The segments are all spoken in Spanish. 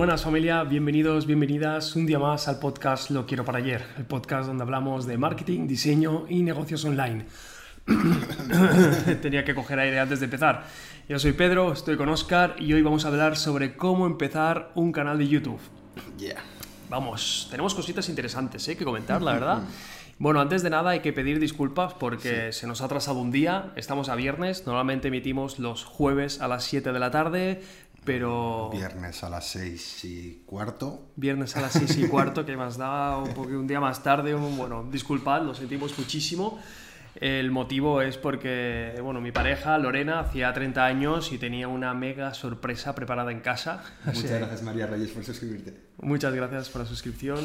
Buenas familia, bienvenidos, bienvenidas un día más al podcast Lo quiero para ayer, el podcast donde hablamos de marketing, diseño y negocios online. Tenía que coger aire antes de empezar. Yo soy Pedro, estoy con Oscar y hoy vamos a hablar sobre cómo empezar un canal de YouTube. Yeah. Vamos, tenemos cositas interesantes ¿eh? que comentar, la verdad. Bueno, antes de nada hay que pedir disculpas porque se nos ha atrasado un día. Estamos a viernes, normalmente emitimos los jueves a las 7 de la tarde, pero... Viernes a las 6 y cuarto. Viernes a las 6 y cuarto, que más da un, poco, un día más tarde. un- bueno, disculpad, lo sentimos muchísimo. El motivo es porque, bueno, mi pareja, Lorena, hacía 30 años y tenía una mega sorpresa preparada en casa. O Muchas sea, gracias María Reyes por suscribirte. Muchas gracias por la suscripción.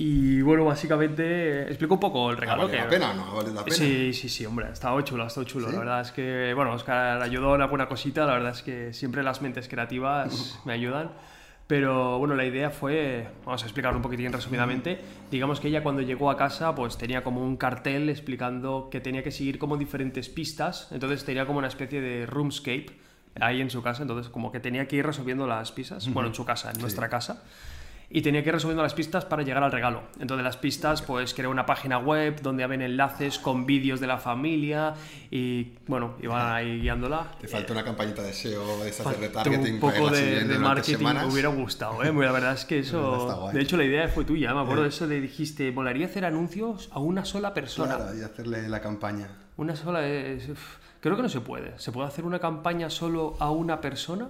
Y bueno, básicamente explico un poco el regalo ¿Vale que... la pena no? ¿Vale la pena? Sí, sí, sí, hombre, ha estado chulo, ha estado chulo. ¿Sí? La verdad es que, bueno, Oscar ayudó en alguna cosita, la verdad es que siempre las mentes creativas me ayudan. Pero bueno, la idea fue, vamos a explicar un poquitín resumidamente, digamos que ella cuando llegó a casa pues tenía como un cartel explicando que tenía que seguir como diferentes pistas, entonces tenía como una especie de roomscape ahí en su casa, entonces como que tenía que ir resolviendo las pistas, bueno, en su casa, en nuestra casa y tenía que ir resolviendo las pistas para llegar al regalo. Entonces las pistas, pues creé una página web donde había enlaces con vídeos de la familia y bueno, iban ahí guiándola. Te falta una campañita de SEO, de esas de retargeting un poco de, marketing me hubiera gustado, ¿eh? La verdad es que eso... De hecho, la idea fue tuya, ¿eh? me acuerdo de eso de dijiste, molaría hacer anuncios a una sola persona. Claro, y hacerle la campaña. Una sola es... Creo que no se puede. ¿Se puede hacer una campaña solo a una persona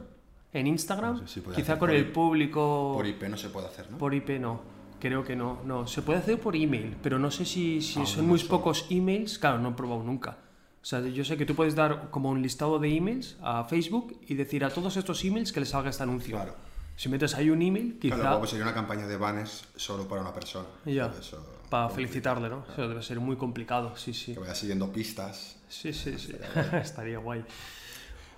en Instagram? No sé si Quizá con por el público... Por IP no se puede hacer, ¿no? Por IP no, creo que no. No, se puede hacer por email, pero no sé si, si Ah, son no muy sé. pocos emails. Claro, no he probado nunca. O sea, yo sé que tú puedes dar como un listado de emails a Facebook y decir a todos estos emails que les salga este anuncio. Claro. Si metes ahí un email, quizá Claro, luego sería una campaña de banners solo para una persona. Ya. Eso, para felicitarle, ¿no? Eso debe ser muy complicado, sí, sí. que vaya siguiendo pistas. Sí, sí, sí. Estaría guay.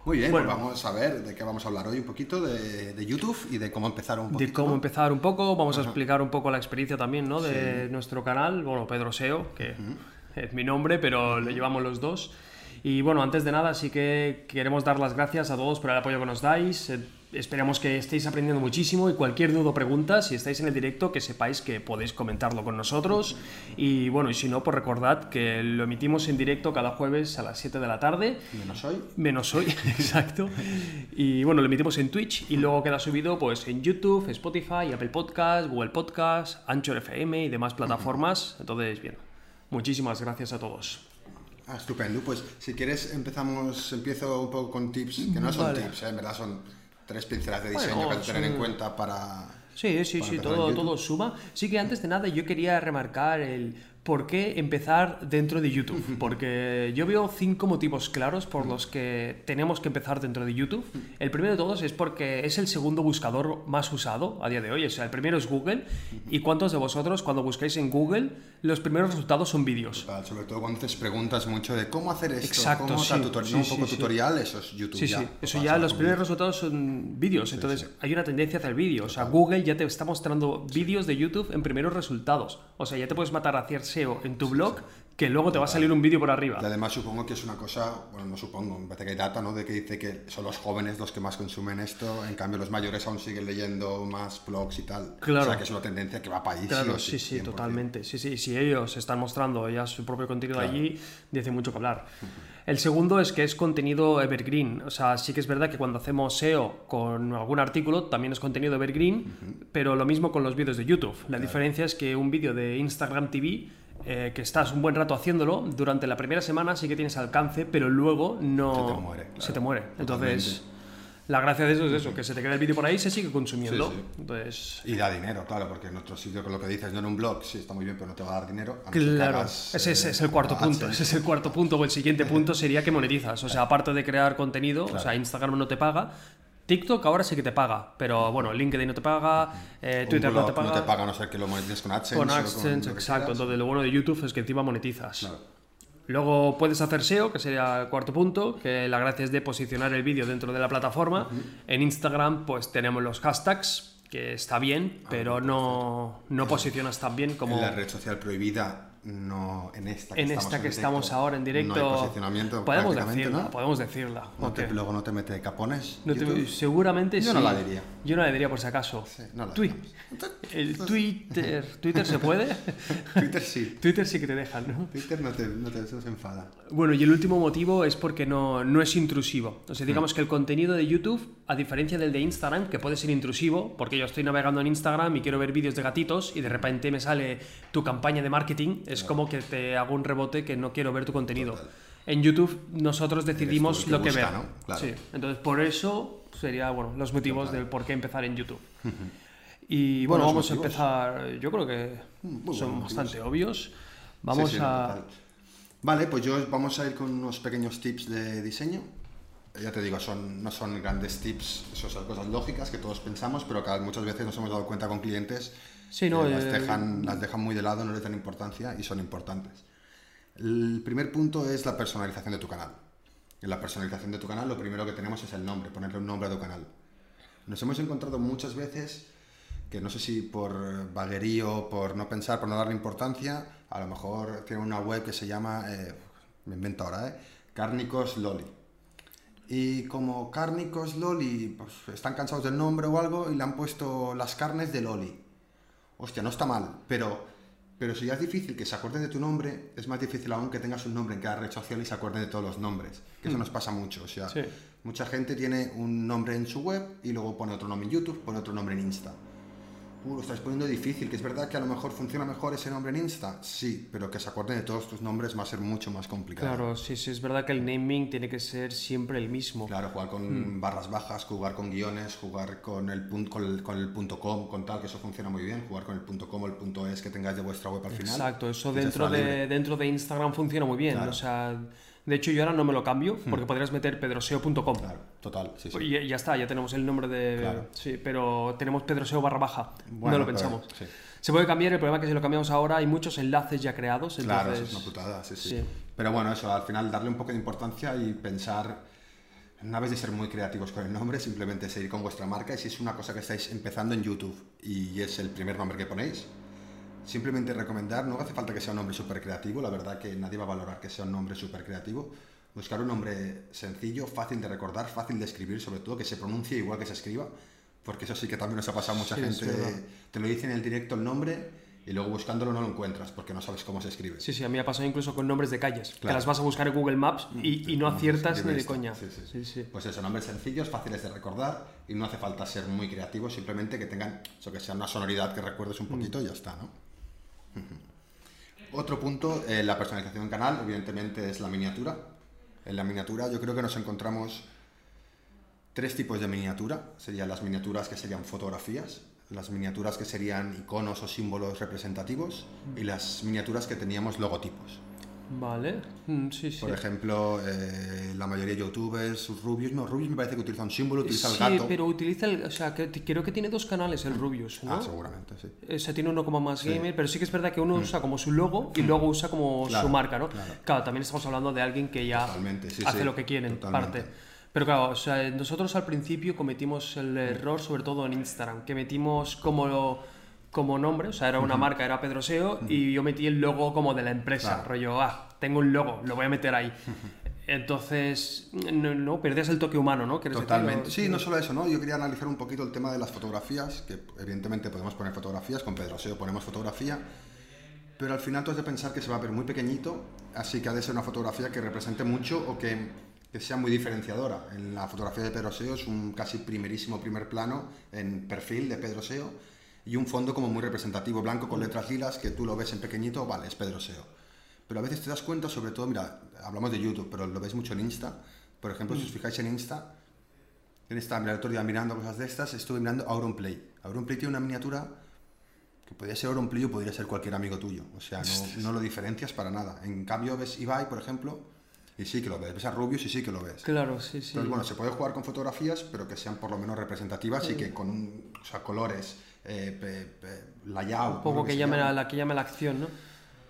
Muy bien, Bueno. pues vamos a ver de qué vamos a hablar hoy un poquito, de, de YouTube y de cómo empezar un poquito. De cómo empezar un poco, vamos a explicar un poco la experiencia también, ¿no? De nuestro canal, bueno, Pedro Seo, que es mi nombre, pero le llevamos los dos. Y bueno, antes de nada, sí que queremos dar las gracias a todos por el apoyo que nos dais. Esperamos que estéis aprendiendo muchísimo y cualquier duda o pregunta, si estáis en el directo, que sepáis que podéis comentarlo con nosotros. Y bueno, y si no, pues recordad que lo emitimos en directo cada jueves a las 7 de la tarde. Menos hoy. Menos hoy, exacto. Y bueno, lo emitimos en Twitch y luego queda subido pues en YouTube, Spotify, Apple Podcast, Google Podcast, Anchor FM y demás plataformas. Entonces, bien, muchísimas gracias a todos. Ah, estupendo. Pues si quieres empezamos, empiezo un poco con tips, que no son Vale. tips, ¿eh? en verdad son tres pinceladas de Bueno, diseño que tener en cuenta para... Sí, sí, para sí, todo, YouTube. todo suma. Sí que antes de nada yo quería remarcar el por qué empezar dentro de YouTube. Porque yo veo cinco motivos claros por los que tenemos que empezar dentro de YouTube. El primero de todos es porque es el segundo buscador más usado a día de hoy. O sea, el primero es Google. ¿Y cuántos de vosotros cuando buscáis en Google los primeros resultados son vídeos? Sobre todo cuando te preguntas mucho de cómo hacer esto, Exacto, cómo sí, tutorial, sí, un poco sí. tutorial, eso es YouTube Sí, ya. sí, eso ya los primeros resultados son vídeos, entonces hay una tendencia hacia el vídeo, o sea, Google ya te está mostrando vídeos de YouTube en primeros resultados, o sea, ya te puedes matar a hacer SEO en tu blog, que luego te va a salir un vídeo por arriba. Y además supongo que es una cosa, bueno, no supongo, me parece que hay data, ¿no? De que dice que son los jóvenes los que más consumen esto, en cambio los mayores aún siguen leyendo más blogs y tal. Claro. O sea, que es una tendencia que va para ahí. Claro, sí, sí, 100%. totalmente. Sí, sí, si ellos están mostrando ya su propio contenido Claro. allí, dice mucho que hablar. El segundo es que es contenido evergreen. O sea, sí que es verdad que cuando hacemos SEO con algún artículo también es contenido evergreen, pero lo mismo con los vídeos de YouTube. La diferencia es que un vídeo de Instagram TV eh, que estás un buen rato haciéndolo, durante la primera semana sí que tienes alcance, pero luego no... Se te muere, Se te muere. Entonces. La gracia de eso es eso, que se te queda el vídeo por ahí y se sigue consumiendo. Sí, sí. Entonces... Y da dinero, claro, porque en otro sitio con lo que dices, no en un blog, sí está muy bien, pero no te va a dar dinero. a Claro, hagas, ese, ese eh, es el cuarto punto. AdSense. Ese es el cuarto punto. O el siguiente punto sería que monetizas. O sea, aparte de crear contenido, o sea, Instagram no te paga. TikTok ahora sí que te paga, pero bueno, LinkedIn no te paga, eh, Twitter no te paga. No te paga a no ser que lo monetices con AdSense. con AdSense, exacto. Entonces, lo bueno de YouTube es que encima monetizas. Claro. Luego puedes hacer SEO, que sería el cuarto punto, que la gracia es de posicionar el vídeo dentro de la plataforma. En Instagram, pues tenemos los hashtags, que está bien, pero no, no posicionas tan bien como... En la red social prohibida no en esta que, en estamos, esta que estamos ahora en directo. No hay posicionamiento. Podemos decirla, ¿no? podemos decirla. luego no te mete capones. seguramente Yo sí. no la diría. Yo no la diría por si acaso. Sí, no la el Twitter. ¿Twitter se puede? Twitter sí. Twitter sí que te dejan, ¿no? Twitter no te, no te, se enfada. Bueno, y el último motivo es porque no, no es intrusivo. O sea, digamos mm. que el contenido de YouTube, a diferencia del de Instagram, que puede ser intrusivo, porque yo estoy navegando en Instagram y quiero ver vídeos de gatitos y de repente me sale tu campaña de marketing, es como que te hago un rebote que no quiero ver tu contenido. En YouTube nosotros decidimos lo que ver. Sí. Entonces, por eso sería bueno, los motivos del por qué empezar en YouTube. Y bueno, vamos a empezar, yo creo que son bastante obvios. Vamos a... Vale, pues yo vamos a ir con unos pequeños tips de diseño. Ya te digo, son, no son grandes tips, son cosas lógicas que todos pensamos, pero que muchas veces nos hemos dado cuenta con clientes Sí, no, las, dejan, las dejan muy de lado, no le dan importancia y son importantes. El primer punto es la personalización de tu canal. En la personalización de tu canal lo primero que tenemos es el nombre, ponerle un nombre a tu canal. Nos hemos encontrado muchas veces que no sé si por vaguerío, por no pensar, por no darle importancia, a lo mejor tiene una web que se llama, eh, me invento ahora, eh, Cárnicos Loli. Y como Cárnicos Loli, pues están cansados del nombre o algo y le han puesto las carnes de Loli hostia, no está mal, pero, pero si ya es difícil que se acuerden de tu nombre, es más difícil aún que tengas un nombre en cada red social y se acuerden de todos los nombres, que eso mm. nos pasa mucho, o sea, mucha gente tiene un nombre en su web y luego pone otro nombre en YouTube, pone otro nombre en Insta uh, lo estás poniendo difícil, que es verdad que a lo mejor funciona mejor ese nombre en Insta, sí, pero que se acuerden de todos tus nombres va a ser mucho más complicado. Claro, sí, sí, es verdad que el naming tiene que ser siempre el mismo. Claro, jugar con mm. barras bajas, jugar con guiones, jugar con el, con el, con el punto .com, con tal, que eso funciona muy bien, jugar con el punto .com o el punto .es que tengáis de vuestra web al final. Exacto, eso dentro de, dentro de Instagram funciona muy bien, o sea de hecho, yo ahora no me lo cambio hmm. porque podrías meter pedroseo.com. Claro, total. Sí, sí. Y ya está, ya tenemos el nombre de. Sí, pero tenemos pedroseo barra baja. no lo pensamos. Se puede cambiar, el problema es que si lo cambiamos ahora hay muchos enlaces ya creados. Claro, eso es una putada, sí, sí, Pero bueno, eso, al final darle un poco de importancia y pensar. Una vez de ser muy creativos con el nombre, simplemente seguir con vuestra marca y si es una cosa que estáis empezando en YouTube y es el primer nombre que ponéis, Simplemente recomendar, no hace falta que sea un nombre súper creativo, la verdad que nadie va a valorar que sea un nombre súper creativo. Buscar un nombre sencillo, fácil de recordar, fácil de escribir, sobre todo que se pronuncie igual que se escriba, porque eso sí que también nos ha pasado a mucha gente. Te lo dice en el directo el nombre y luego buscándolo no lo encuentras porque no sabes cómo se escribe. Sí, sí, a mí me ha pasado incluso con nombres de calles, que las vas a buscar en Google Maps y, y no aciertas ni de coña. Sí, sí. Pues eso, nombres sencillos, fáciles de recordar y no hace falta ser muy creativo, simplemente que tengan, eso que sea una sonoridad que recuerdes un mm. poquito y ya está, ¿no? Otro punto, eh, la personalización del canal, evidentemente es la miniatura. En la miniatura yo creo que nos encontramos tres tipos de miniatura. Serían las miniaturas que serían fotografías, las miniaturas que serían iconos o símbolos representativos y las miniaturas que teníamos logotipos. Vale, mm, sí, sí. Por ejemplo, eh, la mayoría de youtubers, Rubius, no, Rubius me parece que utiliza un símbolo, utiliza el gato. Sí, pero utiliza el, o sea, que, creo que tiene dos canales el Rubius, ¿no? Ah, seguramente, sí. O sea, tiene uno como más gamer, pero sí que es verdad que uno mm. usa como su logo y mm. luego usa como su marca, ¿no? Claro. también estamos hablando de alguien que ya hace lo que quiere en parte. Pero claro, o sea, nosotros al principio cometimos el error, sobre todo en Instagram, que metimos como como nombre, o sea, era una marca, era Pedro Seo, y yo metí el logo como de la empresa, rollo, ah, tengo un logo, lo voy a meter ahí. Entonces, no, no, perdías el toque humano, ¿no? Totalmente. Sí, no solo eso, ¿no? Yo quería analizar un poquito el tema de las fotografías, que evidentemente podemos poner fotografías, con Pedro Seo ponemos fotografía, pero al final tú has de pensar que se va a ver muy pequeñito, así que ha de ser una fotografía que represente mucho o que, que sea muy diferenciadora. En la fotografía de Pedro Seo es un casi primerísimo primer plano en perfil de Pedro Seo, y un fondo como muy representativo, blanco con letras lilas, que tú lo ves en pequeñito, vale, es Pedro Seo. Pero a veces te das cuenta, sobre todo, mira, hablamos de YouTube, pero lo ves mucho en Insta. Por ejemplo, si os mm. fijáis en Insta, en esta, mira, el otro día mirando cosas de estas, estuve mirando Auronplay. Auronplay tiene una miniatura que podría ser Auronplay o podría ser cualquier amigo tuyo. O sea, no, no, lo diferencias para nada. En cambio, ves Ibai, por ejemplo, y sí que lo ves. Ves a Rubius y sí que lo ves. Claro, sí, sí. Entonces, bueno, se puede jugar con fotografías, pero que sean por lo menos representativas y que con un, o sea, colores eh, layout. Un poco que llame, la, que llame la acción, ¿no?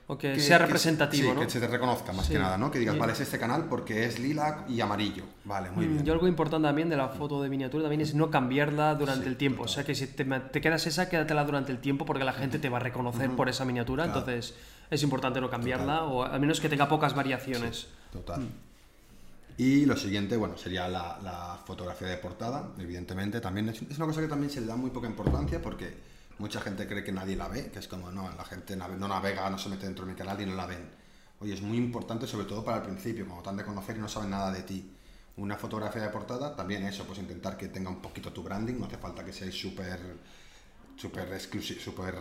O que, sea representativo, que, se te reconozca más que nada, ¿no? Que digas, vale, es este canal porque es lila y amarillo. Vale, muy mm, bien. Yo algo importante también de la foto de miniatura también es no cambiarla durante el tiempo. O sea, que si te, te, quedas esa, quédatela durante el tiempo porque la gente te va a reconocer por esa miniatura. Entonces, es importante no cambiarla, o al menos que tenga pocas variaciones. Total. Y lo siguiente, bueno, sería la, la fotografía de portada, evidentemente. También es, una cosa que también se le da muy poca importancia porque mucha gente cree que nadie la ve, que es como, no, la gente no navega, no se mete dentro de mi canal y no la ven. Oye, es muy importante, sobre todo para el principio, cuando te han de conocer y no saben nada de ti. Una fotografía de portada, también eso, pues intentar que tenga un poquito tu branding, no hace falta que seáis súper súper exclusivo, súper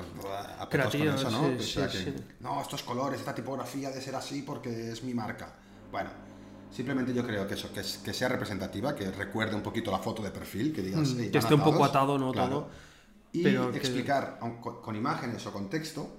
Creativos, eso, ¿no? sí, O sea sí, que, sí. no, estos colores, esta tipografía de ser así porque es mi marca. Bueno, simplemente yo creo que eso, que, sea representativa, que recuerde un poquito la foto de perfil, que digas... Mm, "Hey, que esté un poco atados", atado, ¿no? Todo. Y Pero explicar con, con imágenes o con texto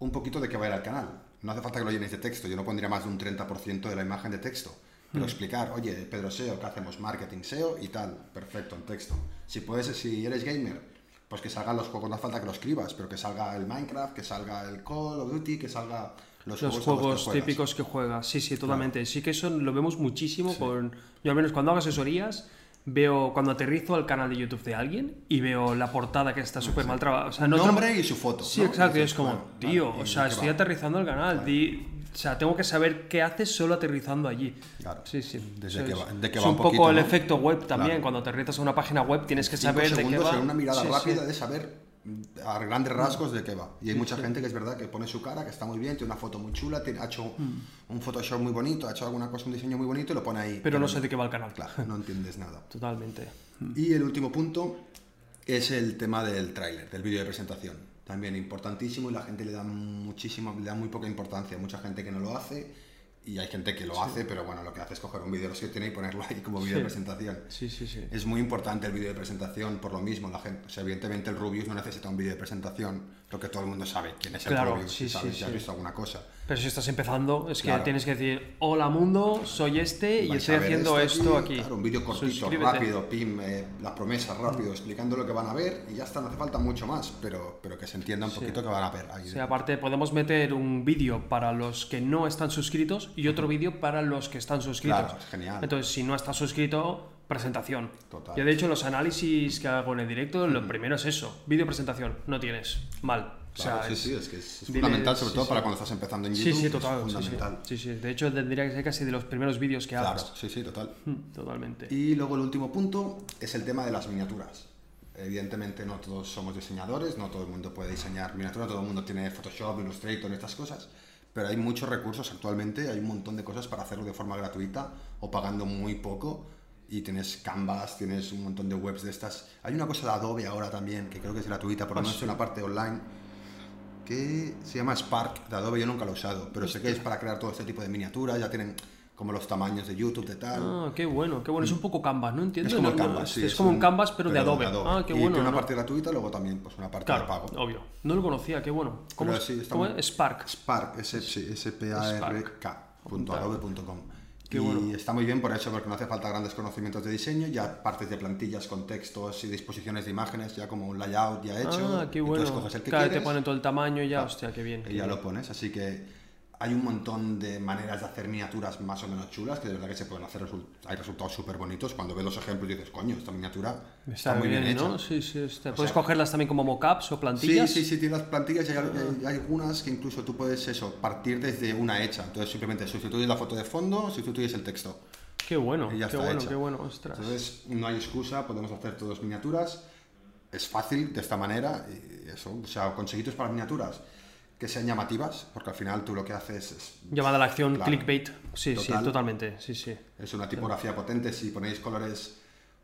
un poquito de qué va a ir al canal. No hace falta que lo llenéis de texto, yo no pondría más de un 30% de la imagen de texto. Mm. Pero explicar, oye, Pedro SEO, ¿qué hacemos? Marketing SEO y tal. Perfecto, en texto. Si puedes, si eres gamer, pues que salgan los juegos, no hace falta que lo escribas, pero que salga el Minecraft, que salga el Call of Duty, que salga los, Los juegos, que juegos juegas. típicos que juegas, sí, sí, totalmente. Sí que eso lo vemos muchísimo con... Yo al menos cuando hago asesorías, veo cuando aterrizo al canal de YouTube de alguien y veo la portada que está súper mal trabajada. O sea, no Nombre y su foto. Sí, ¿no? exacto, y es como, bueno, tío, vale, o ¿y sea, estoy va? aterrizando al canal, di- o sea, tengo que saber qué haces solo aterrizando allí. Claro. Sí, sí. Desde que va- de que es va un un poco poquito, el ¿no? efecto web también, Claro. cuando aterrizas a una página web tienes que Cinco saber de qué va. en una mirada Sí, sí. rápida de saber a grandes rasgos de qué va. Y hay mucha gente que es verdad que pone su cara, que está muy bien, tiene una foto muy chula, tiene- ha hecho un Photoshop muy bonito, ha hecho alguna cosa, un diseño muy bonito y lo pone ahí. Pero no sé de qué va el canal. Claro, no entiendes nada. Totalmente. Y el último punto es el tema del tráiler, del vídeo de presentación. También importantísimo y la gente le da muchísima, le da muy poca importancia. Mucha gente que no lo hace y hay gente que lo hace, pero bueno, lo que hace es coger un vídeo de los que tiene y ponerlo ahí como vídeo de presentación. Sí, sí, sí. Es muy importante el vídeo de presentación por lo mismo. La gente, o sea, evidentemente el Rubius no necesita un vídeo de presentación, porque todo el mundo sabe quién es el Claro, Rubius, sí, si has visto alguna cosa. Pero si estás empezando, es que Claro. tienes que decir, hola mundo, soy este y estoy haciendo esto aquí. Claro, un vídeo cortito, Suscríbete. rápido, pim, eh, las promesas rápido, explicando lo que van a ver y ya está, no hace falta mucho más, pero, pero que se entienda un poquito que van a ver. ahí. Sí, aparte podemos meter un vídeo para los que no están suscritos y otro vídeo para los que están suscritos. Claro, es genial. Entonces, si no estás suscrito, presentación. Total. Yo de hecho los análisis que hago en el directo, lo primero es eso, vídeo presentación, no tienes, mal. O sea, Claro, sí, es- sí, es que es, es dile- fundamental, sobre sí, todo sí. para cuando estás empezando en Sí, YouTube. sí, es total. Sí, sí. fundamental. Sí, sí. De hecho, tendría que ser casi de los primeros vídeos que Claro, hagas. sí, sí, total. Mm, Totalmente. Y luego el último punto es el tema de las miniaturas. Evidentemente no todos somos diseñadores, no todo el mundo puede diseñar miniaturas, todo el mundo tiene Photoshop, Illustrator, estas cosas, pero hay muchos recursos actualmente, hay un montón de cosas para hacerlo de forma gratuita o pagando muy poco y tienes Canvas, tienes un montón de webs de estas. Hay una cosa de Adobe ahora también, que creo que es gratuita, por lo Ah, menos sí. en la parte online, que se llama Spark de Adobe, yo nunca lo he usado, pero sé que es para crear todo este tipo de miniaturas, ya tienen como los tamaños de YouTube, de tal. Ah, qué bueno, qué bueno. Es un poco Canvas, ¿no entiendo? Es como No, Canvas, es, sí, es como un Canvas, pero, de, Adobe. Ah, qué y bueno. tiene una ¿no? parte gratuita luego también pues una parte Claro, de pago. obvio. No lo conocía, qué bueno. ¿Cómo, Pero es- sí, cómo es? Spark. Spark, S-P-A-R-K, punto adobe.com. Qué y bueno. está muy bien por eso, porque no hace falta grandes conocimientos de diseño, ya partes de plantillas con textos y disposiciones de imágenes, ya como un layout ya hecho. Ah, qué bueno. escoges el que Claro, te quieres. ponen todo el tamaño ya, Claro. hostia, qué bien. qué y ya bien. lo pones, así que hay un montón de maneras de hacer miniaturas más o menos chulas que de verdad que se pueden hacer, resul- hay resultados súper bonitos. Cuando ves los ejemplos dices, coño, esta miniatura está, muy bien, hecha. ¿no? Sí, sí. está- Puedes sea- cogerlas también como mockups o Sí, plantillas. sí, sí, tiene las plantillas y hay, hay- hay algunas que incluso tú puedes eso, partir desde una hecha. Entonces simplemente sustituyes la foto de fondo, sustituyes el texto. Qué bueno, qué está bueno, hecha. qué bueno, ostras. Entonces no hay excusa, podemos hacer todos miniaturas. Es fácil de esta manera y eso, o sea, conseguitos para miniaturas que sean llamativas, porque al final tú lo que haces es, Llamada a la acción, Claro. clickbait. Sí, sí, Total. totalmente. Sí, sí. es una tipografía potente. Si ponéis colores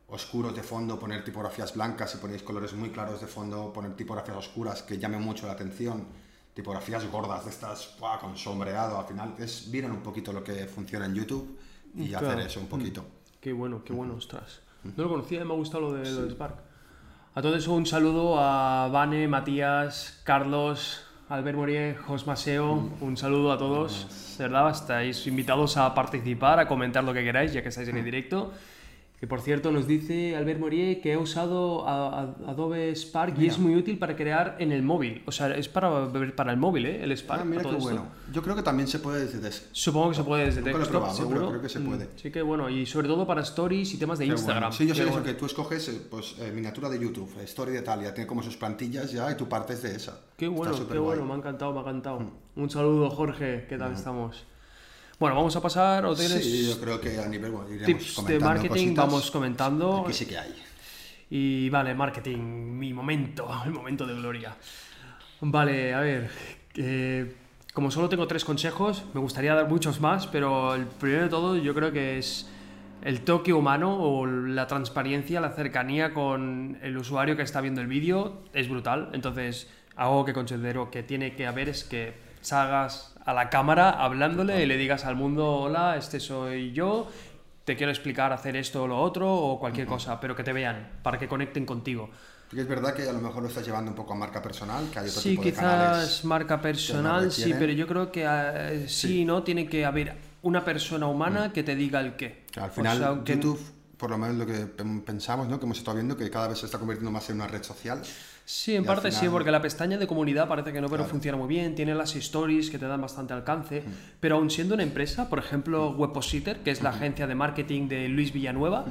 oscuros de fondo, poner tipografías blancas, si ponéis colores muy claros de fondo, poner tipografías oscuras que llamen mucho la atención, tipografías gordas de estas ¡buah! con sombreado, al final es miren un poquito lo que funciona en YouTube y Claro. hacer eso un poquito. Qué bueno, qué bueno, ostras. No lo conocía, me ha gustado lo de, lo de Spark. A todo eso, un saludo a Vane, Matías, Carlos, Albert Morier, Jos Maseo. Un saludo a todos. De verdad, estáis invitados a participar, a comentar lo que queráis, ya que estáis en el directo. Que por cierto nos dice Albert Morier que ha usado a- a- Adobe Spark y es muy útil para crear en el móvil. O sea, es para, para el móvil, ¿eh? El Spark. Ah, mira todo qué bueno. Yo creo que también se puede desde des- Supongo que se puede desde Nunca lo he pero seguro. creo que se Mm, puede. Sí que bueno, y sobre todo para stories y temas de Qué Instagram. bueno. Sí, yo sé eso, bueno. que tú escoges eh, pues, eh, miniatura de YouTube, eh, story de tal, ya tiene como sus plantillas ya y tú partes de esa. Qué bueno, qué guay. bueno, me ha encantado, me ha encantado. Un saludo, Jorge, ¿qué tal estamos? Bueno, vamos a pasar, ¿o tienes Sí, yo creo que a nivel, bueno, tips de marketing? Vamos comentando. Aquí sí que hay. Y vale, marketing, mi momento, el momento de gloria. Vale, a ver, eh, como solo tengo tres consejos, me gustaría dar muchos más, pero el primero de todo yo creo que es el toque humano o la transparencia, la cercanía con el usuario que está viendo el vídeo es brutal. Entonces, algo que considero que tiene que haber es que salgas a la cámara hablándole y le digas al mundo, hola, este soy yo, te quiero explicar hacer esto o lo otro o cualquier cosa, pero que te vean, para que conecten contigo. Porque es verdad que a lo mejor lo estás llevando un poco a marca personal, que hay otro Sí, tipo de quizás canales. marca personal, sí, pero yo creo que eh, sí, ¿no? Tiene que haber una persona humana que te diga el qué. Al O final, sea, aunque- YouTube, por lo menos lo que pen- pensamos, ¿no? que hemos estado viendo, que cada vez se está convirtiendo más en una red social. Sí, en parte sí, porque la pestaña de comunidad parece que no, pero Claro. funciona muy bien. Tiene las stories que te dan bastante alcance. Pero aún siendo una empresa, por ejemplo, Webpositor, que es la agencia de marketing de Luis Villanueva,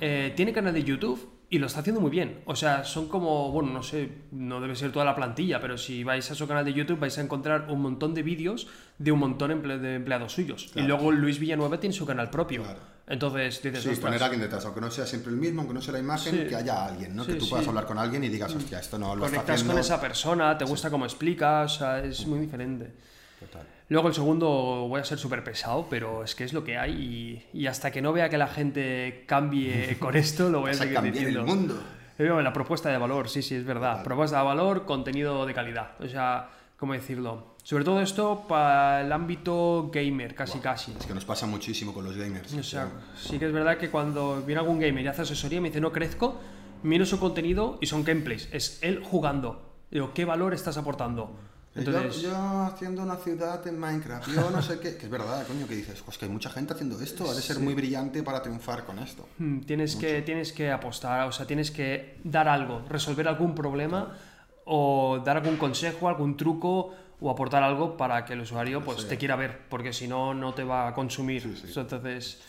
eh, tiene canal de YouTube y lo está haciendo muy bien. O sea, son como, bueno, no sé, no debe ser toda la plantilla, pero si vais a su canal de YouTube vais a encontrar un montón de vídeos de un montón de empleados suyos. Y luego Luis Villanueva tiene su canal propio. Claro. Entonces dices, Sí, poner a alguien detrás, aunque no sea siempre el mismo, aunque no sea la imagen, Sí. que haya alguien, ¿no? Sí, que tú puedas hablar con alguien y digas, hostia, esto no lo está conectas haciendo. con esa persona, te gusta cómo explica, o sea, es muy diferente. Total. Luego el segundo voy a ser súper pesado, pero es que es lo que hay y, y hasta que no vea que la gente cambie con esto, lo voy a seguir diciendo. el mundo. Eh, La propuesta de valor, sí, sí, es verdad. Propuesta de valor, contenido de calidad. O sea, ¿cómo decirlo? Sobre todo esto para el ámbito gamer, casi casi. Es que nos pasa muchísimo con los gamers. O sea, sí que es verdad que cuando viene algún gamer y hace asesoría, me dice, no crezco, miro su contenido y son gameplays. Es él jugando. Digo, ¿qué valor estás aportando? Entonces, yo, yo haciendo una ciudad en Minecraft, yo no sé qué. Que es verdad, coño, que dices, pues que hay mucha gente haciendo esto, ha de ser muy brillante para triunfar con esto. mm, tienes, que, tienes que apostar, o sea, tienes que dar algo, resolver algún problema o dar algún consejo, algún truco o aportar algo para que el usuario pues, te quiera ver, porque si no, no te va a consumir. Entonces,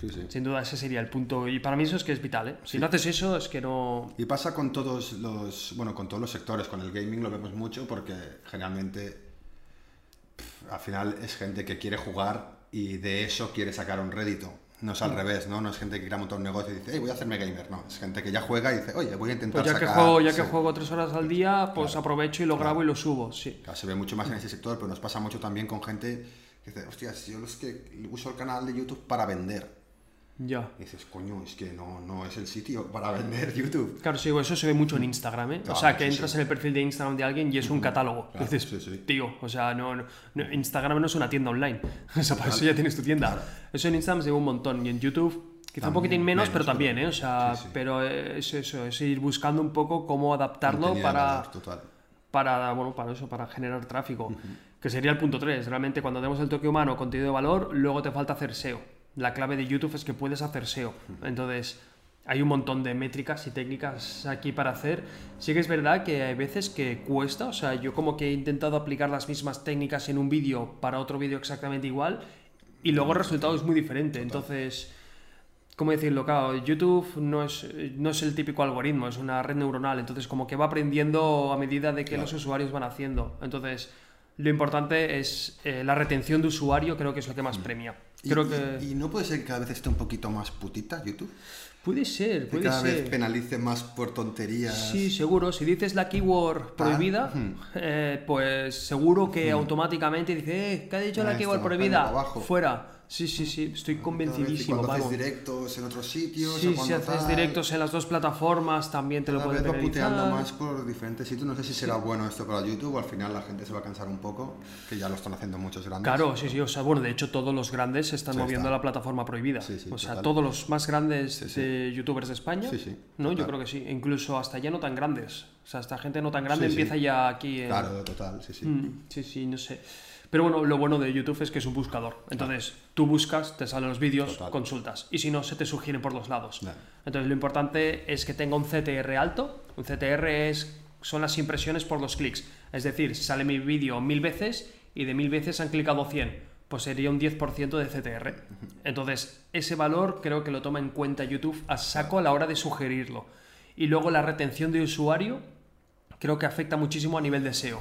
Sí, sin duda, ese sería el punto. Y para mí eso es que es vital. ¿eh? Si no haces eso, es que no... Y pasa con todos los, bueno, con todos los sectores, con el gaming lo vemos mucho porque generalmente pff, al final es gente que quiere jugar y de eso quiere sacar un rédito. No Mm. es al revés, ¿no? No es gente que quiera montar un negocio y dice, hey, voy a hacerme gamer. No, es gente que ya juega y dice, oye, voy a intentar Pues ya que juego, ya que Sí. juego tres horas al día, pues aprovecho y lo grabo y lo subo, sí. Claro, se ve mucho más en ese sector, pero nos pasa mucho también con gente que dice, hostias, yo es que uso el canal de YouTube para vender. Ya. Y dices, coño, es que no, no es el sitio para vender YouTube. Claro, sí, eso se ve mucho en Instagram, ¿eh? o sea, que sí, entras sí. en el perfil de Instagram de alguien y es un catálogo. Claro, dices, sí, tío, o sea, no, no- Instagram no es una tienda online. O sea, para eso ya tienes tu tienda. Eso en Instagram se ve un montón y en YouTube quizá un poquitín menos, menos, pero pero- también, ¿eh? O sea, pero es eso, es ir buscando un poco cómo adaptarlo para, valor, total. para, bueno, para eso, para generar tráfico. Que sería el punto 3. Realmente cuando tenemos el toque humano, contenido de valor, luego te falta hacer SEO. La clave de YouTube es que puedes hacer SEO. Entonces, hay un montón de métricas y técnicas aquí para hacer. Sí que es verdad que hay veces que cuesta. O sea, yo como que he intentado aplicar las mismas técnicas en un vídeo para otro vídeo exactamente igual y luego el resultado es muy diferente. Entonces... ¿Cómo decirlo? Claro, YouTube no es, no es el típico algoritmo, es una red neuronal, entonces como que va aprendiendo a medida de que los usuarios van haciendo. Entonces, lo importante es eh, la retención de usuario, creo que es lo que más premia. Y- Creo y, que y no puede ser que cada vez esté un poquito más putita YouTube. puede ser, Que puede cada vez penalice más por tonterías. Sí, seguro. Si dices la keyword prohibida, eh, pues seguro que automáticamente dice, eh, ¿qué ha dicho la keyword prohibida? Fuera. Sí, sí, sí, estoy vez convencidísimo. Haces directos en otros sitios. Sí, si haces tal, directos en las dos plataformas también te lo pueden vez va puteando más por diferentes sitios. No sé si será bueno esto para YouTube o al final la gente se va a cansar un poco, que ya lo están haciendo muchos grandes. Claro, sí, sí, o sea, bueno, de hecho todos los grandes se están Sí, moviendo está. a la plataforma prohibida. Sí, sí, o sea, total. todos los más grandes de youtubers de España. Sí, sí, ¿no? Yo creo que sí. Incluso hasta ya no tan grandes. O sea, esta gente no tan grande empieza ya aquí en... Claro, total, sí, sí. Mm, sí, sí, no sé. Pero bueno, lo bueno de YouTube es que es un buscador. Entonces, tú buscas, te salen los vídeos, Total. consultas. Y si no, se te sugieren por los lados. Claro. Entonces, lo importante es que tenga un CTR alto. Un CTR es, son las impresiones por los clics. Es decir, si sale mi vídeo mil veces y de mil veces han clicado 100, pues sería un 10% de CTR. Entonces, ese valor creo que lo toma en cuenta YouTube a saco a la hora de sugerirlo. Y luego la retención de usuario creo que afecta muchísimo a nivel de SEO.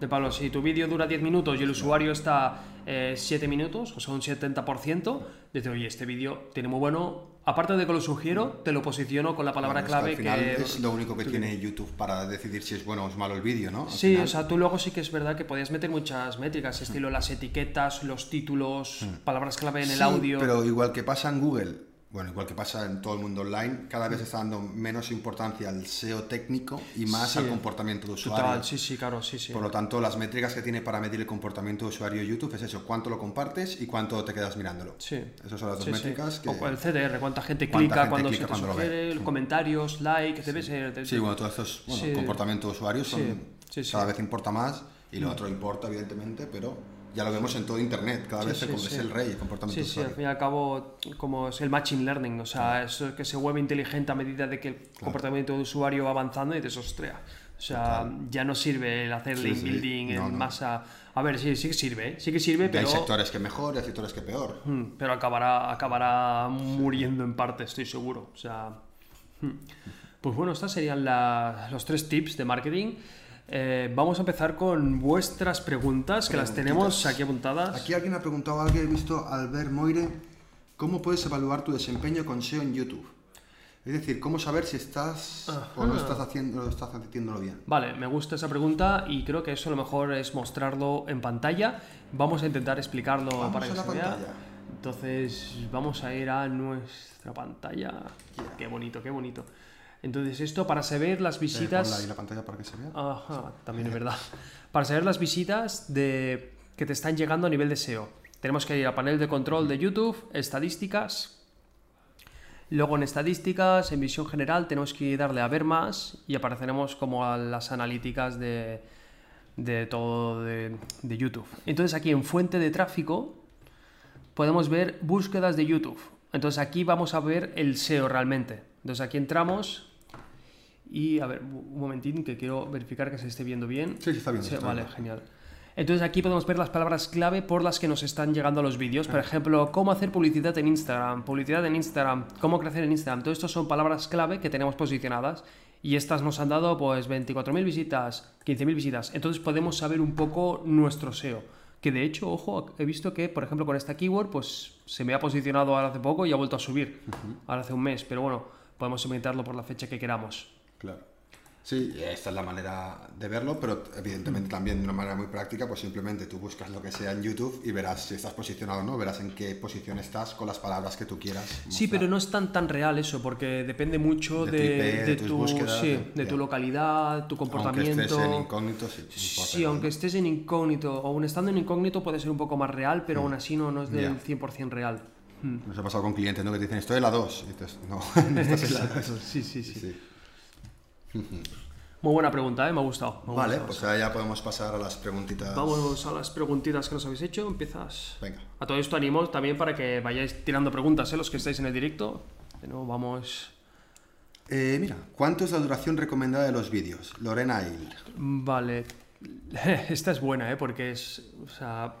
De Pablo, si tu vídeo dura 10 minutos y el usuario está eh, 7 minutos, o sea, un 70%, dices, oye, este vídeo tiene muy bueno. Aparte de que lo sugiero, te lo posiciono con la palabra Bueno, es clave que al final que... es lo único que tiene YouTube para decidir si es bueno o es malo el vídeo, ¿no? Al Sí, final- o sea, tú luego sí que es verdad que podías meter muchas métricas, estilo las etiquetas, los títulos, palabras clave en el Sí, audio. Pero igual que pasa en Google, bueno, igual que pasa en todo el mundo online, cada vez está dando menos importancia al SEO técnico y más Sí. al comportamiento de usuario. Total, sí, sí, claro, sí, sí. Por lo tanto, las métricas que tiene para medir el comportamiento de usuario YouTube es eso, cuánto lo compartes y cuánto te quedas mirándolo. Sí. Esas son las dos Sí, sí. métricas que... O el CDR, cuánta gente Cuánta clica gente cuando clica se te cuando lo ve. sugiere, Mm. comentarios, like, debe ser... de- Sí, bueno, todos estos bueno, Sí. comportamiento de usuarios son, Sí, sí, sí. cada vez importa más y lo otro importa, evidentemente, pero ya lo vemos en todo Internet, cada vez Sí, se- sí, es sí. el rey el comportamiento Sí, de sí, al usuario. fin y al cabo, como es el machine learning, o sea, eso que se vuelve inteligente a medida de que el comportamiento de usuario va avanzando y dices, ostras, o sea, ya no sirve el hacer Sí, link sí. building No, en no. masa. A ver, sí, sí que sirve, ¿eh? sí que sirve, Y pero, Hay sectores que mejor y hay sectores que peor. Mm, pero acabará, acabará muriendo en parte, estoy seguro. O sea, mm. pues bueno, estos serían la- los tres tips de marketing. Eh, vamos a empezar con vuestras preguntas, que las tenemos aquí apuntadas. Aquí alguien ha preguntado, alguien he visto, Albert Moire, ¿cómo puedes evaluar tu desempeño con SEO en YouTube? Es decir, ¿cómo saber si estás o no Ajá. estás haciendo, estás haciéndolo bien? Vale, me gusta esa pregunta y creo que eso lo mejor es mostrarlo en pantalla. Vamos a intentar explicarlo Vamos para a que la se vea. Entonces, vamos a ir a nuestra pantalla. Qué bonito, qué bonito. Entonces, esto para saber las Eh, visitas. ponla ahí la pantalla para que se vea. Ajá, también es verdad. Para saber las visitas de, que te están llegando a nivel de SEO, tenemos que ir a panel de control de YouTube, estadísticas. Luego en estadísticas, en visión general, tenemos que darle a ver más y apareceremos como a las analíticas de, de todo de, de YouTube. Entonces aquí en fuente de tráfico podemos ver búsquedas de YouTube. Entonces aquí vamos a ver el SEO realmente. Entonces aquí entramos y a ver, un momentín que quiero verificar que se esté viendo bien. Sí, sí, está bien, está vale, bien. genial. Entonces aquí podemos ver las palabras clave por las que nos están llegando a los vídeos. Por ejemplo, cómo hacer publicidad en Instagram, publicidad en Instagram, cómo crecer en Instagram. Todo esto son palabras clave que tenemos posicionadas y estas nos han dado pues 24.000 visitas, 15.000 visitas. Entonces podemos saber un poco nuestro SEO. Que de hecho, ojo, he visto que, por ejemplo, con esta keyword, pues se me ha posicionado ahora hace poco y ha vuelto a subir. Ahora hace un mes, pero bueno, podemos inventarlo por la fecha que queramos. Claro. Sí, esta es la manera de verlo, pero evidentemente también de una manera muy práctica, pues simplemente tú buscas lo que sea en YouTube y verás si estás posicionado o no, verás en qué posición estás con las palabras que tú quieras. Sí, pero no es tan tan real eso, porque depende mucho De de, tu IP, de de tus tu, búsquedas, sí, de- tu localidad, tu Aunque comportamiento. estés en incógnito, sí. Sí, aunque estés en incógnito, o aún estando en incógnito puede ser un poco más real, pero aún así no, no es del Mm. Ya. 100% real. Mm. Nos ha pasado con clientes, ¿no? Que te dicen, estoy en la 2. Y dices, no, no estás en la 2. sí, sí, sí, Sí. Muy buena pregunta, ¿eh? me ha gustado. me ha Vale, gustado pues ya podemos pasar a las preguntitas. Vamos a las preguntitas que nos habéis hecho. Empiezas. Venga. A todo esto animo también para que vayáis tirando preguntas, ¿eh? los que estáis en el directo. De nuevo, vamos. Eh, mira, ¿cuánto es la duración recomendada de los vídeos? Lorena Il. Vale. Esta es buena, ¿eh? Porque es. O sea.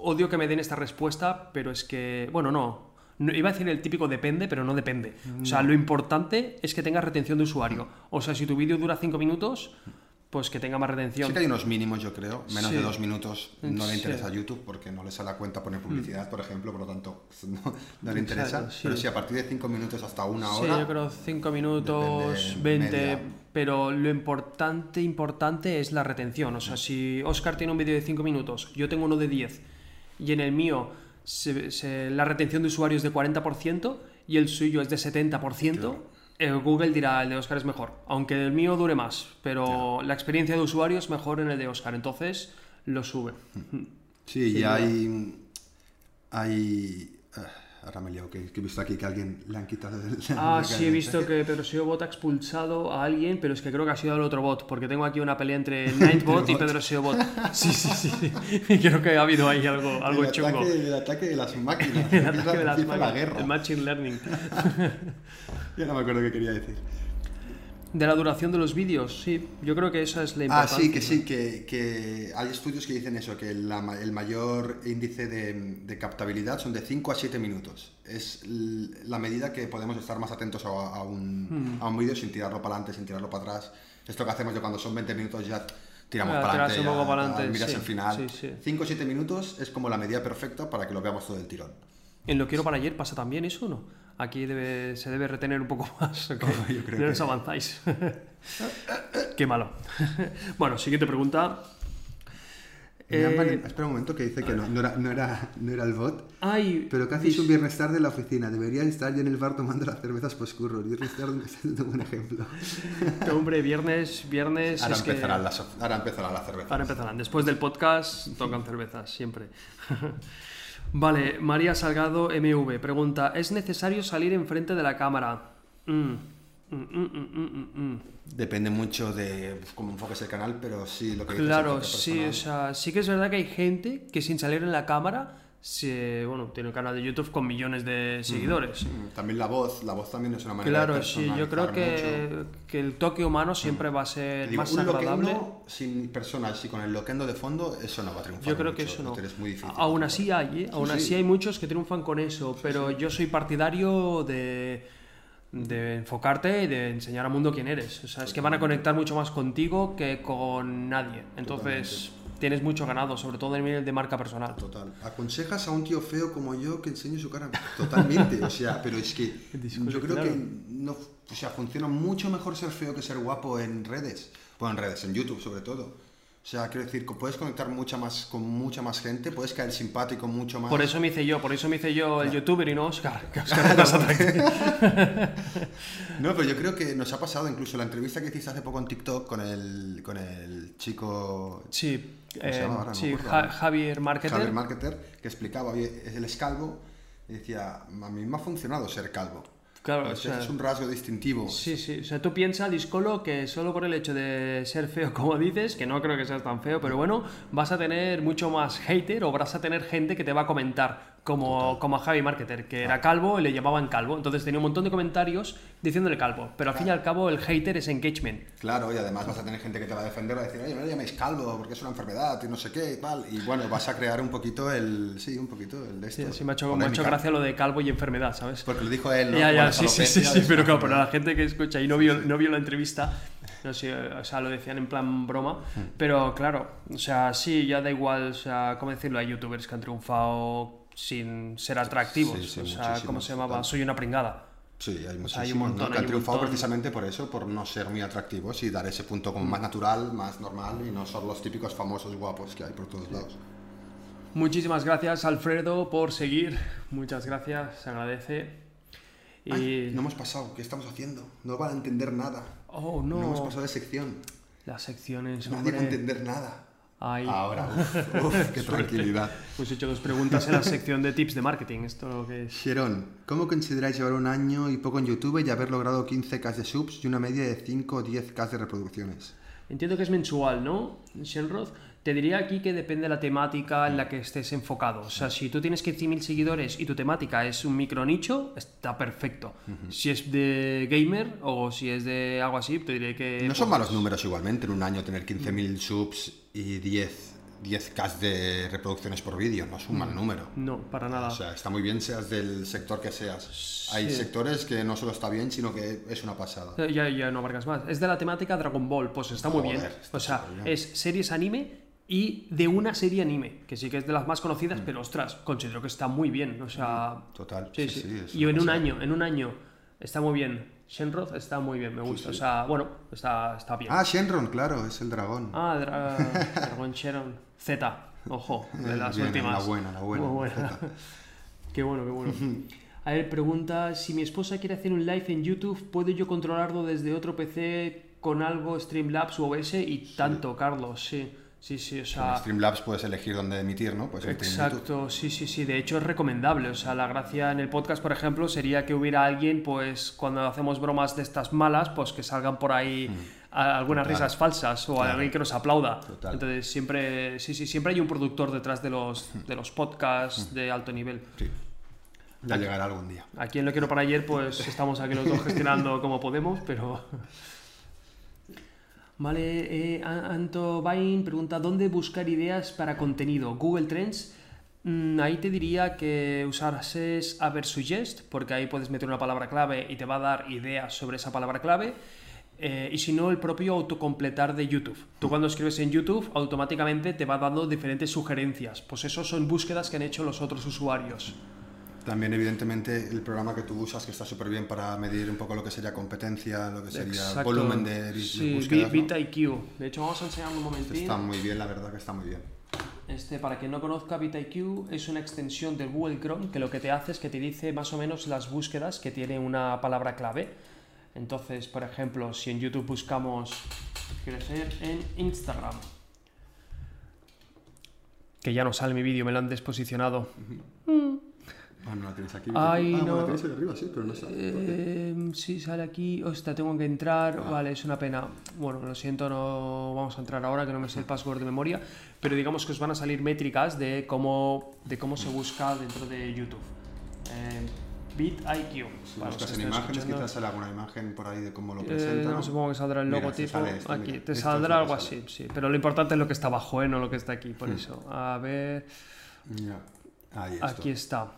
Odio que me den esta respuesta, pero es que. Bueno, no. No- Iba a decir el típico depende, pero no depende. O sea, lo importante es que tengas retención de usuario. O sea, si tu vídeo dura 5 minutos, pues que tenga más retención. Sí que hay unos mínimos, yo creo. Menos Sí. de dos minutos no le Sí. interesa a YouTube porque no le sale a cuenta poner publicidad, por ejemplo, por lo tanto no, no le interesa. Sí. Pero sí, a partir de cinco minutos hasta una Sí, hora. yo creo 5 minutos, Depende, 20, media. pero lo importante, importante es la retención. O sea, si Oscar tiene un vídeo de 5 minutos, yo tengo uno de 10 y en el mío se- se- la retención de usuarios es de 40% y el suyo es de 70%, eh, Google dirá el de Oscar es mejor, aunque el mío dure más, pero la experiencia de usuario es mejor en el de Oscar, entonces lo sube. Sí, y hay. Hay. eh, ahora me he liado, que, que he visto aquí que alguien le han quitado el... Ah, sí, he visto que Pedro SEO Bot ha expulsado a alguien, pero es que creo que ha sido el otro bot, porque tengo aquí una pelea entre Nightbot y Pedro SEO Bot. Sí, sí, sí, sí. Y creo que ha habido ahí algo, algo el chungo. Ataque, el ataque de las máquinas. El ataque de las la máquinas, guerra. El Machine Learning. Ya no me acuerdo qué quería decir. De la duración de los vídeos, sí. Yo creo que esa es la Ah, importancia. sí, que sí, que, que hay estudios que dicen eso, que la el mayor índice de, de captabilidad son de 5 a 7 minutos. Es la medida que podemos estar más atentos a, a un, Hmm. a un vídeo sin tirarlo para adelante, sin tirarlo para atrás. Esto que hacemos de cuando son 20 minutos ya tiramos Ah, para adelante, un poco ya- para ya adelante, miras sí, el final. sí, sí. 5 o 7 minutos es como la medida perfecta para que lo veamos todo el tirón. En lo quiero para ayer pasa también eso, ¿no? Aquí debe, se debe retener un poco más. ¿o qué? Yo creo no que- os avanzáis. Qué malo. bueno, siguiente pregunta. Me Eh, espera un momento que dice que no, no era, no, era, no era el bot. Ay, Pero ¿qué hacéis un viernes tarde en la oficina? Deberías estar ya en el bar tomando las cervezas poscurro. Viernes tarde es un buen ejemplo. Hombre, viernes, viernes. Ahora es que- empezarán, las, ahora empezará la cerveza. Ahora empezarán. Después del podcast tocan cervezas, siempre. Vale, María Salgado MV pregunta: ¿Es necesario salir enfrente de la cámara? Mm, mm, mm. Depende mucho de cómo enfoques el canal, pero sí, lo que Claro, sí, o sea, sí que es verdad que hay gente que sin salir en la cámara, se, bueno, tiene un canal de YouTube con millones de seguidores. Mm, También la voz, la voz también es una manera Claro, de sí, yo creo que, que el toque humano siempre va a ser Digo, más un agradable. loquendo sin personas y con el loquendo de fondo, eso no va a triunfar Yo creo que eso no. Es muy difícil. Aún así hay, ¿eh? Aún Sí, así sí. hay muchos que triunfan con eso, pero yo soy partidario de, de enfocarte y de enseñar al mundo quién eres. O sea, es que van a conectar mucho más contigo que con nadie. Entonces, tienes mucho ganado, sobre todo en nivel de marca personal. Total. ¿Aconsejas a un tío feo como yo que enseñe su cara? Totalmente, o sea, pero es que yo creo que no, o sea, funciona mucho mejor ser feo que ser guapo en redes. Bueno, en redes, en YouTube sobre todo. O sea, quiero decir, puedes conectar mucha más, con mucha más gente, puedes caer simpático mucho más. Por eso me hice yo, por eso me hice yo el youtuber y no Oscar, que Oscar. No, pero yo creo que nos ha pasado incluso la entrevista que hiciste hace poco en TikTok con el, con el chico Sí, ¿Cómo se eh, llama ahora? Sí acuerdo. Javier Marketer. Javier Marketer, que explicaba, oye, él es calvo, y decía, a mí me ha funcionado ser calvo. Claro, Pues o sea, es un rasgo distintivo. Sí, sí. O sea, tú piensas, Discolo, que solo por el hecho de ser feo, como dices, que no creo que seas tan feo, pero bueno, vas a tener mucho más hater o vas a tener gente que te va a comentar, como, como a Javi Marketer, que era calvo y le llamaban calvo. Entonces tenía un montón de comentarios diciéndole calvo. Pero al fin y al cabo, el hater es engagement. Claro, y además vas a tener gente que te va a defender, va a decir, oye, no le llaméis calvo porque es una enfermedad y no sé qué y tal. Y bueno, vas a crear un poquito el. Sí, un poquito el de Sí, esto. sí, me ha hecho, me ha hecho gracia lo de calvo y enfermedad, ¿sabes? Porque lo dijo él, ¿no? Ya, ya, sí, sí, sí, sí, pero claro, para la gente que escucha y no vio, no vio la entrevista, no sé, o sea, lo decían en plan broma, pero claro, o sea, sí, ya da igual, o sea, ¿cómo decirlo? Hay youtubers que han triunfado sin ser atractivos, Sí, sí, o sea, ¿cómo se llamaba? Soy una pringada. Sí, hay muchísimos, hay un montón, ¿no? que han un triunfado montón. precisamente por eso, por no ser muy atractivos y dar ese punto como más natural, más normal y no son los típicos famosos guapos que hay por todos lados. Muchísimas gracias, Alfredo, por seguir, muchas gracias, se agradece. Y... Ay, no hemos pasado, ¿qué estamos haciendo? No van a entender nada. Oh, No, hemos no, pasado de sección. las secciones, Nadie va a hombre. entender nada. Ahora, uf, uf, qué tranquilidad. Pues he hecho dos preguntas en la sección de tips de marketing, esto lo que es... Sharon, ¿cómo consideráis llevar un año y poco en YouTube y haber logrado 15k de subs y una media de 5 o 10k de reproducciones? Entiendo que es mensual, ¿no? Shenroth. Te diría aquí que depende de la temática en la que estés enfocado. O sea, si tú tienes 15.000 seguidores y tu temática es un micro nicho, está perfecto. Si es de gamer o si es de algo así, te diré que... No son malos números igualmente en un año tener 15.000 subs y 10, 10k de reproducciones por vídeo, no es un mal número. No, para nada. O sea, está muy bien seas del sector que seas. Hay Sí. sectores que no solo está bien, sino que es una pasada. Eh, Ya, ya no abarcas más. Es de la temática Dragon Ball, pues está muy Joder, bien. está O sea, superbién. es series anime y de una serie anime, que sí que es de las más conocidas, Mm. pero ostras, considero que está muy bien. O sea, Total. Sí, sí. y en un año, en un año, está muy bien. Shenroth está muy bien, me gusta. O sea, bueno, está, está bien. Ah, Shenron, claro, es el dragón. Ah, Dra- Dragon Sharon Z, ojo, de las Bien, últimas. la buena, la buena, Muy buena. Qué bueno, qué bueno. A ver, pregunta, si mi esposa quiere hacer un live en YouTube, ¿puedo yo controlarlo desde otro PC con algo Streamlabs u OBS? Y tanto, Carlos, sí. Sí, sí, o En. Streamlabs puedes elegir dónde emitir, ¿no? YouTube. Exacto, sí, sí, sí. De hecho, es recomendable. O sea, la gracia en el podcast, por ejemplo, sería que hubiera alguien, pues, cuando hacemos bromas de estas malas, pues que salgan por ahí a- algunas Total. risas falsas o Claro. alguien que nos aplauda. Total. Entonces, siempre, sí, sí, siempre hay un productor detrás de los, de los podcasts de alto nivel. Sí. Ya llegará algún día. Aquí en Lo Quiero para ayer, pues estamos aquí los dos gestionando como podemos, pero... Vale, eh, Anto Bain pregunta, ¿dónde buscar ideas para contenido? Google Trends. Mm, ahí te diría que usases Aversuggest, porque ahí puedes meter una palabra clave y te va a dar ideas sobre esa palabra clave. Eh, y si no, el propio autocompletar de YouTube. Tú cuando escribes en YouTube, automáticamente te va dando diferentes sugerencias. Pues eso son búsquedas que han hecho los otros usuarios. También, evidentemente, el programa que tú usas, que está súper bien para medir un poco lo que sería competencia, lo que sería Exacto. volumen de, de sí, búsquedas. ¿no? VitaIQ. De hecho, vamos a enseñarlo un momentín. Está muy bien, la verdad que está muy bien. Este, para quien no conozca, VitaIQ es una extensión del Google Chrome que lo que te hace es que te dice más o menos las búsquedas que tiene una palabra clave. Entonces, por ejemplo, si en YouTube buscamos crecer en Instagram, que ya no sale mi vídeo, me lo han desposicionado. Ah, no la tienes aquí. Ay, ah, no. la tienes ahí arriba, sí, pero no sale. Eh, sí, sale aquí. Hostia, tengo que entrar. Ah. Vale, es una pena. Bueno, lo siento, no vamos a entrar ahora, que no me sé el password de memoria. Pero digamos que os van a salir métricas de cómo, de cómo se busca dentro de YouTube. Eh, BitIQ. Si para buscas en imágenes, escuchando. quizás sale alguna imagen por ahí de cómo lo Eh, presenta. no, ¿no? supongo que saldrá el Mira, logotipo. esto, aquí, mira, te esto es saldrá algo así, sí. Pero lo importante es lo que está abajo, ¿eh? no lo que está aquí, por Hmm. eso. A ver, Ya. Ahí está. aquí está.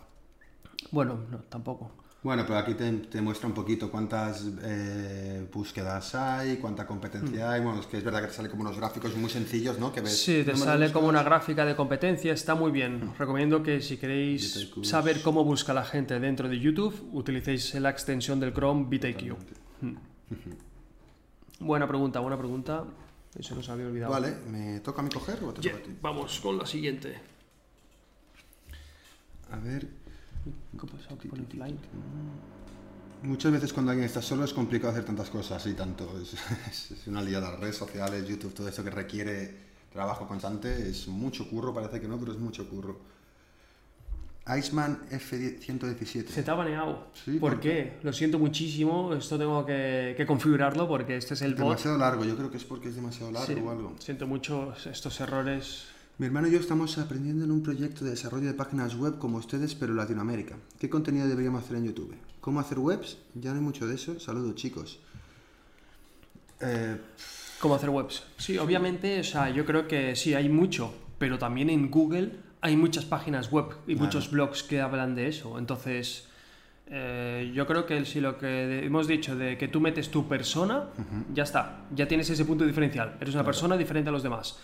Bueno, no, tampoco. Bueno, pero aquí te, te muestra un poquito cuántas eh, búsquedas hay, cuánta competencia hay. Bueno, es que es verdad que te sale como unos gráficos muy sencillos, ¿no? Que ves. Sí, te sale como una gráfica de competencia, está muy bien. Os recomiendo que si queréis saber cómo busca la gente dentro de YouTube, utilicéis la extensión del Chrome VitaIQ. Buena pregunta, buena pregunta. Eso nos había olvidado. Vale, ¿me toca a mí coger o te toca a ti? vamos con la siguiente. A ver, ¿Qué? ¿Qué pone offline? muchas veces cuando alguien está solo es complicado hacer tantas cosas y tanto. Es, es una liada, las redes sociales, YouTube, todo esto que requiere trabajo constante, es mucho curro, parece que no, pero es mucho curro. Iceman F117. Se te ha baneado. Sí, ¿Por ¿por qué? Lo siento muchísimo. Esto tengo que, que configurarlo porque este es el bot. Demasiado largo, yo creo que es porque es demasiado largo Sí, o algo. siento mucho estos errores. Mi hermano y yo estamos aprendiendo en un proyecto de desarrollo de páginas web como ustedes, pero Latinoamérica. ¿Qué contenido deberíamos hacer en YouTube? ¿Cómo hacer webs? Ya no hay mucho de eso. Saludos, chicos. Eh, ¿Cómo hacer webs? Sí, obviamente, o sea, yo creo que sí, hay mucho, pero también en Google hay muchas páginas web y Claro. muchos blogs que hablan de eso. Entonces, eh, yo creo que si lo que hemos dicho de que tú metes tu persona, ya está, ya tienes ese punto diferencial. Eres una persona diferente a los demás.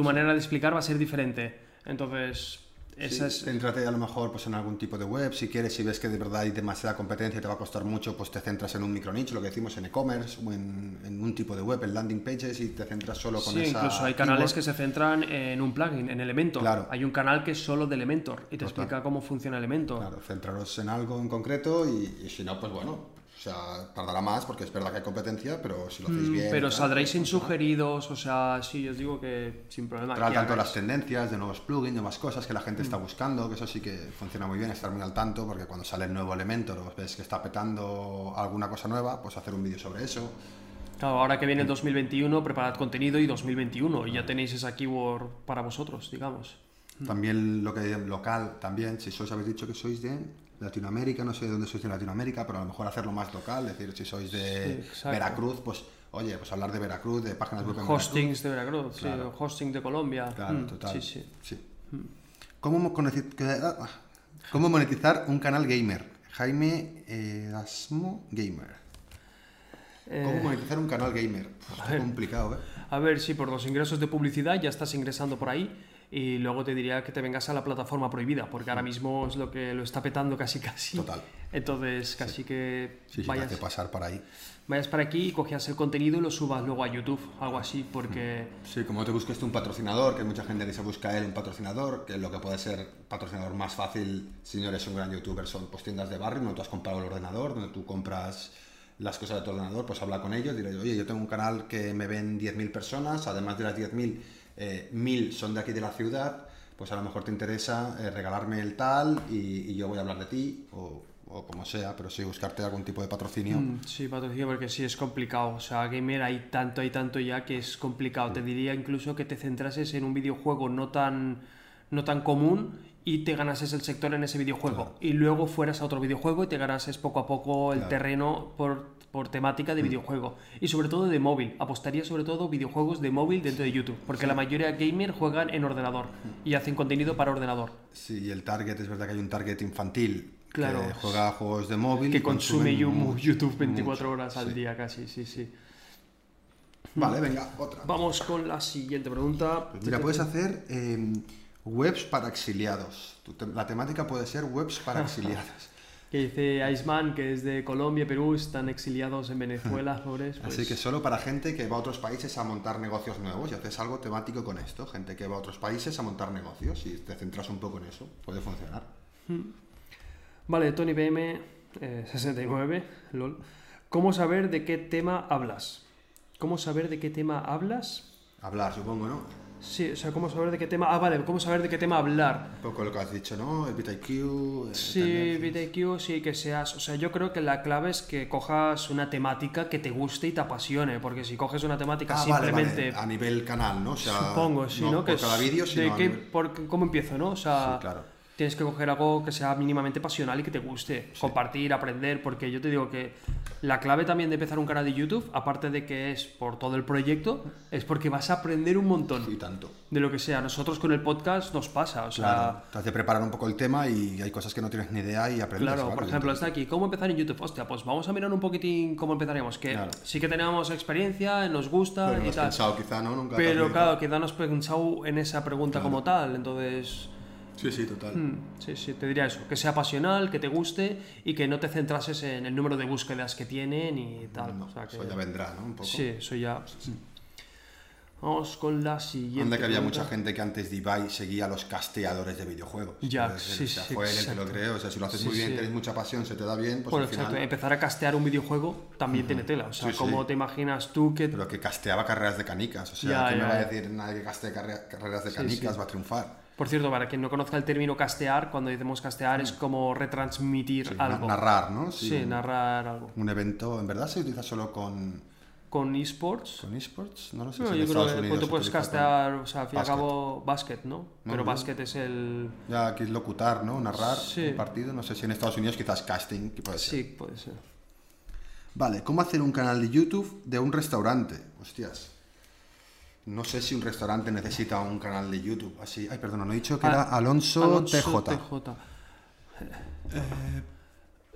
Tu manera de explicar va a ser diferente. Entonces, esa es... Céntrate a lo mejor pues, en algún tipo de web, si quieres, si ves que de verdad hay demasiada competencia y te va a costar mucho, pues te centras en un micronicho, lo que decimos en e-commerce o en, en un tipo de web, en landing pages y te centras solo con Sí, esa incluso hay canales keyword. que se centran en un plugin, en Elementor. Claro. Hay un canal que es solo de Elementor y te explica cómo funciona Elementor. Claro, centraros en algo en concreto y, y si no, pues bueno, o sea, tardará más porque es verdad que hay competencia, pero si lo hacéis bien... Mm, Pero tal, saldréis pues sin funciona. sugeridos, o sea, sí, yo os digo que sin problema. Que tanto las tendencias de nuevos plugins, nuevas cosas que la gente Mm. está buscando, que eso sí que funciona muy bien, estar muy al tanto, porque cuando sale el nuevo Elementor o ves que está petando alguna cosa nueva, pues hacer un vídeo sobre eso. Claro, ahora que viene el 2021, preparad contenido y 2021 y ya tenéis esa keyword para vosotros, digamos. Mm. También lo que local, también, si sois, habéis dicho que sois de Latinoamérica, no sé de dónde sois de Latinoamérica, pero a lo mejor hacerlo más local, es decir, si sois de Sí. Veracruz, pues oye, pues hablar de Veracruz, de páginas web en Hostings de Veracruz, sí, Claro. hosting de Colombia. Veracruz. Claro, Mm, total. Sí, sí. ¿Cómo, mo- coneci- que- ah, ¿Cómo monetizar un canal gamer? Jaime Erasmo Gamer. ¿Cómo Eh, monetizar un canal gamer? Está ver. complicado, ¿eh? A ver, sí, por los ingresos de publicidad ya estás ingresando por ahí y luego te diría que te vengas a la plataforma prohibida, porque ahora mismo es lo que lo está petando casi casi. Total. Entonces, casi que Sí, sí, te vayas, hace pasar por ahí. vayas para aquí y cogías el contenido y lo subas luego a YouTube, algo así, porque... Sí, como te busques tú un patrocinador, que hay mucha gente que se busca él un patrocinador, que lo que puede ser patrocinador más fácil si no eres un gran youtuber son pues, tiendas de barrio, donde tú has comprado el ordenador, donde tú compras las cosas de tu ordenador, pues habla con ellos, dile, oye, yo tengo un canal que me ven 10.000 personas, además de las 10.000 eh, mil son de aquí de la ciudad, pues a lo mejor te interesa eh, regalarme el tal y, y yo voy a hablar de ti o, o como sea, pero sí buscarte algún tipo de patrocinio. Mm, Sí, patrocinio, porque sí es complicado. O sea, gamer hay tanto, hay tanto ya que es complicado. Te diría incluso que te centrases en un videojuego no tan, no tan común y te ganases el sector en ese videojuego. Y luego fueras a otro videojuego y te ganases poco a poco el Claro. terreno por, por temática de videojuego. Y sobre todo de móvil. Apostaría sobre todo videojuegos de móvil dentro de YouTube. Porque la mayoría de gamer juegan en ordenador y hacen contenido para ordenador. Sí, y el target, es verdad que hay un target infantil Claro. que juega juegos de móvil. Que consume YouTube 24 mucho, horas al sí. día casi, sí, sí. Vale, venga, otra. Vamos con la siguiente pregunta. Pues mira, puedes hacer eh, webs para exiliados. La temática puede ser webs para exiliados. Que dice Iceman, que es de Colombia, Perú, están exiliados en Venezuela, pobres. pues- Así que solo para gente que va a otros países a montar negocios nuevos y haces algo temático con esto. Gente que va a otros países a montar negocios y te centras un poco en eso. Puede funcionar. Vale, Tony PM, eh, 69, lol. ¿Cómo saber de qué tema hablas? ¿Cómo saber de qué tema hablas? Hablar, supongo, ¿no? Sí, o sea, ¿cómo saber de qué tema... Ah, vale, ¿cómo saber de qué tema hablar? Un poco lo que has dicho, ¿no? El BitIQ. eh, Sí, sí, que seas... O sea, yo creo que la clave es que cojas una temática que te guste y te apasione, porque si coges una temática Ah, simplemente... vale. A nivel canal, ¿no? O sea, Supongo, sí, ¿no? que cada vídeo, de sino qué- nivel- por- ¿Cómo empiezo, no? O sea, Sí, claro. Tienes que coger algo que sea mínimamente pasional y que te guste. Compartir, aprender, porque yo te digo que la clave también de empezar un canal de YouTube, aparte de que es por todo el proyecto, es porque vas a aprender un montón Y tanto. de lo que sea. Nosotros con el podcast nos pasa, o sea... Claro. Te has de preparar un poco el tema y hay cosas que no tienes ni idea y aprendes. Claro, por ejemplo, está aquí, ¿cómo empezar en YouTube? Hostia, pues vamos a mirar un poquitín cómo empezaríamos, que Claro. sí que tenemos experiencia, nos gusta Pero no y has tal. pensado quizá, ¿no? Nunca Pero claro, quizá no has pensado en esa pregunta como tal, entonces... Sí, sí, total. Mm, Sí, sí, te diría eso, que sea pasional, que te guste y que no te centrases en el número de búsquedas que tienen y tal. No, o sea que- Eso ya vendrá, ¿no? Un poco. Sí, eso ya. Vamos con la siguiente. Anda que había pregunta. mucha gente que antes de Ibai seguía a los casteadores de videojuegos. Ya, ser, sí, o sea, sí, fue él el que lo creó. O sea, si lo haces Sí, muy bien, tienes mucha pasión, se te da bien, pues Bueno, al final... exacto, empezar a castear un videojuego también tiene tela. O sea. ¿cómo te imaginas tú que Pero que casteaba carreras de canicas. O sea, Ya, ¿qué me ya, va a decir nadie que castee carre- carreras de canicas va a triunfar? Por cierto, para quien no conozca el término castear, cuando decimos castear es como retransmitir Mm. Sí, na- algo. narrar, ¿no? Sí, narrar algo. Un evento, en verdad se utiliza solo con, Con esports, con esports, no lo sé. no, si yo creo Estados que Unidos tú puedes castear, o sea, al fin y al cabo, básquet, ¿no? Pero no. básquet es el... Ya aquí es locutar, ¿no? Narrar Sí. un partido. No sé si en Estados Unidos quizás casting, que puede ser. Sí, puede ser. Vale, ¿cómo hacer un canal de YouTube de un restaurante? Hostias. No sé si un restaurante necesita un canal de YouTube. Así, ay, perdón, no he dicho que Ah, era Alonso, Alonso TJ. TJ.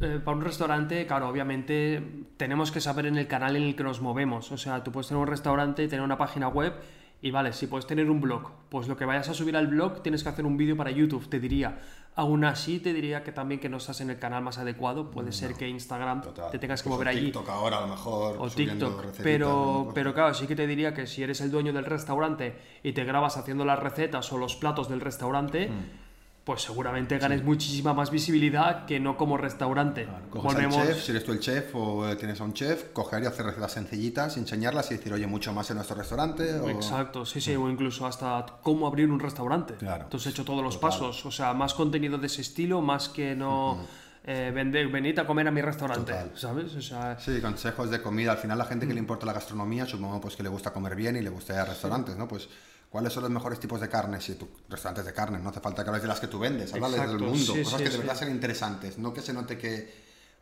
Eh, para un restaurante, claro, obviamente tenemos que saber en el canal en el que nos movemos. O sea, tú puedes tener un restaurante, tener una página web y vale, si puedes tener un blog, pues lo que vayas a subir al blog tienes que hacer un vídeo para YouTube, te diría. Aún así, te diría que también que no estás en el canal más adecuado. Puede ser que Instagram Total. te tengas que mover allí. TikTok ahora a lo mejor. O TikTok, pero, pero claro, sí que te diría que si eres el dueño del restaurante y te grabas haciendo las recetas o los platos del restaurante, Hmm. Pues seguramente ganes muchísima más visibilidad que no como restaurante. Al Volvemos- chef, si eres tú el chef o eh, tienes a un chef, coger y hacer recetas sencillitas, enseñarlas y decir, oye, mucho más en nuestro restaurante. O... Exacto, sí, sí, o incluso hasta cómo abrir un restaurante. Claro. Entonces he hecho todos los Total. pasos, o sea, más contenido de ese estilo, más que no eh, vender, venid a comer a mi restaurante, Total. ¿sabes? O sea, Sí, consejos de comida. Al final la gente que Mm. le importa la gastronomía, supongo pues que le gusta comer bien y le gusta ir a restaurantes, ¿no? Pues ¿cuáles son los mejores tipos de carne? Si tu restaurantes de carne, no hace falta que hables de las que tú vendes, háblales del mundo, sí, cosas sí, que de verdad sean interesantes, no que se note que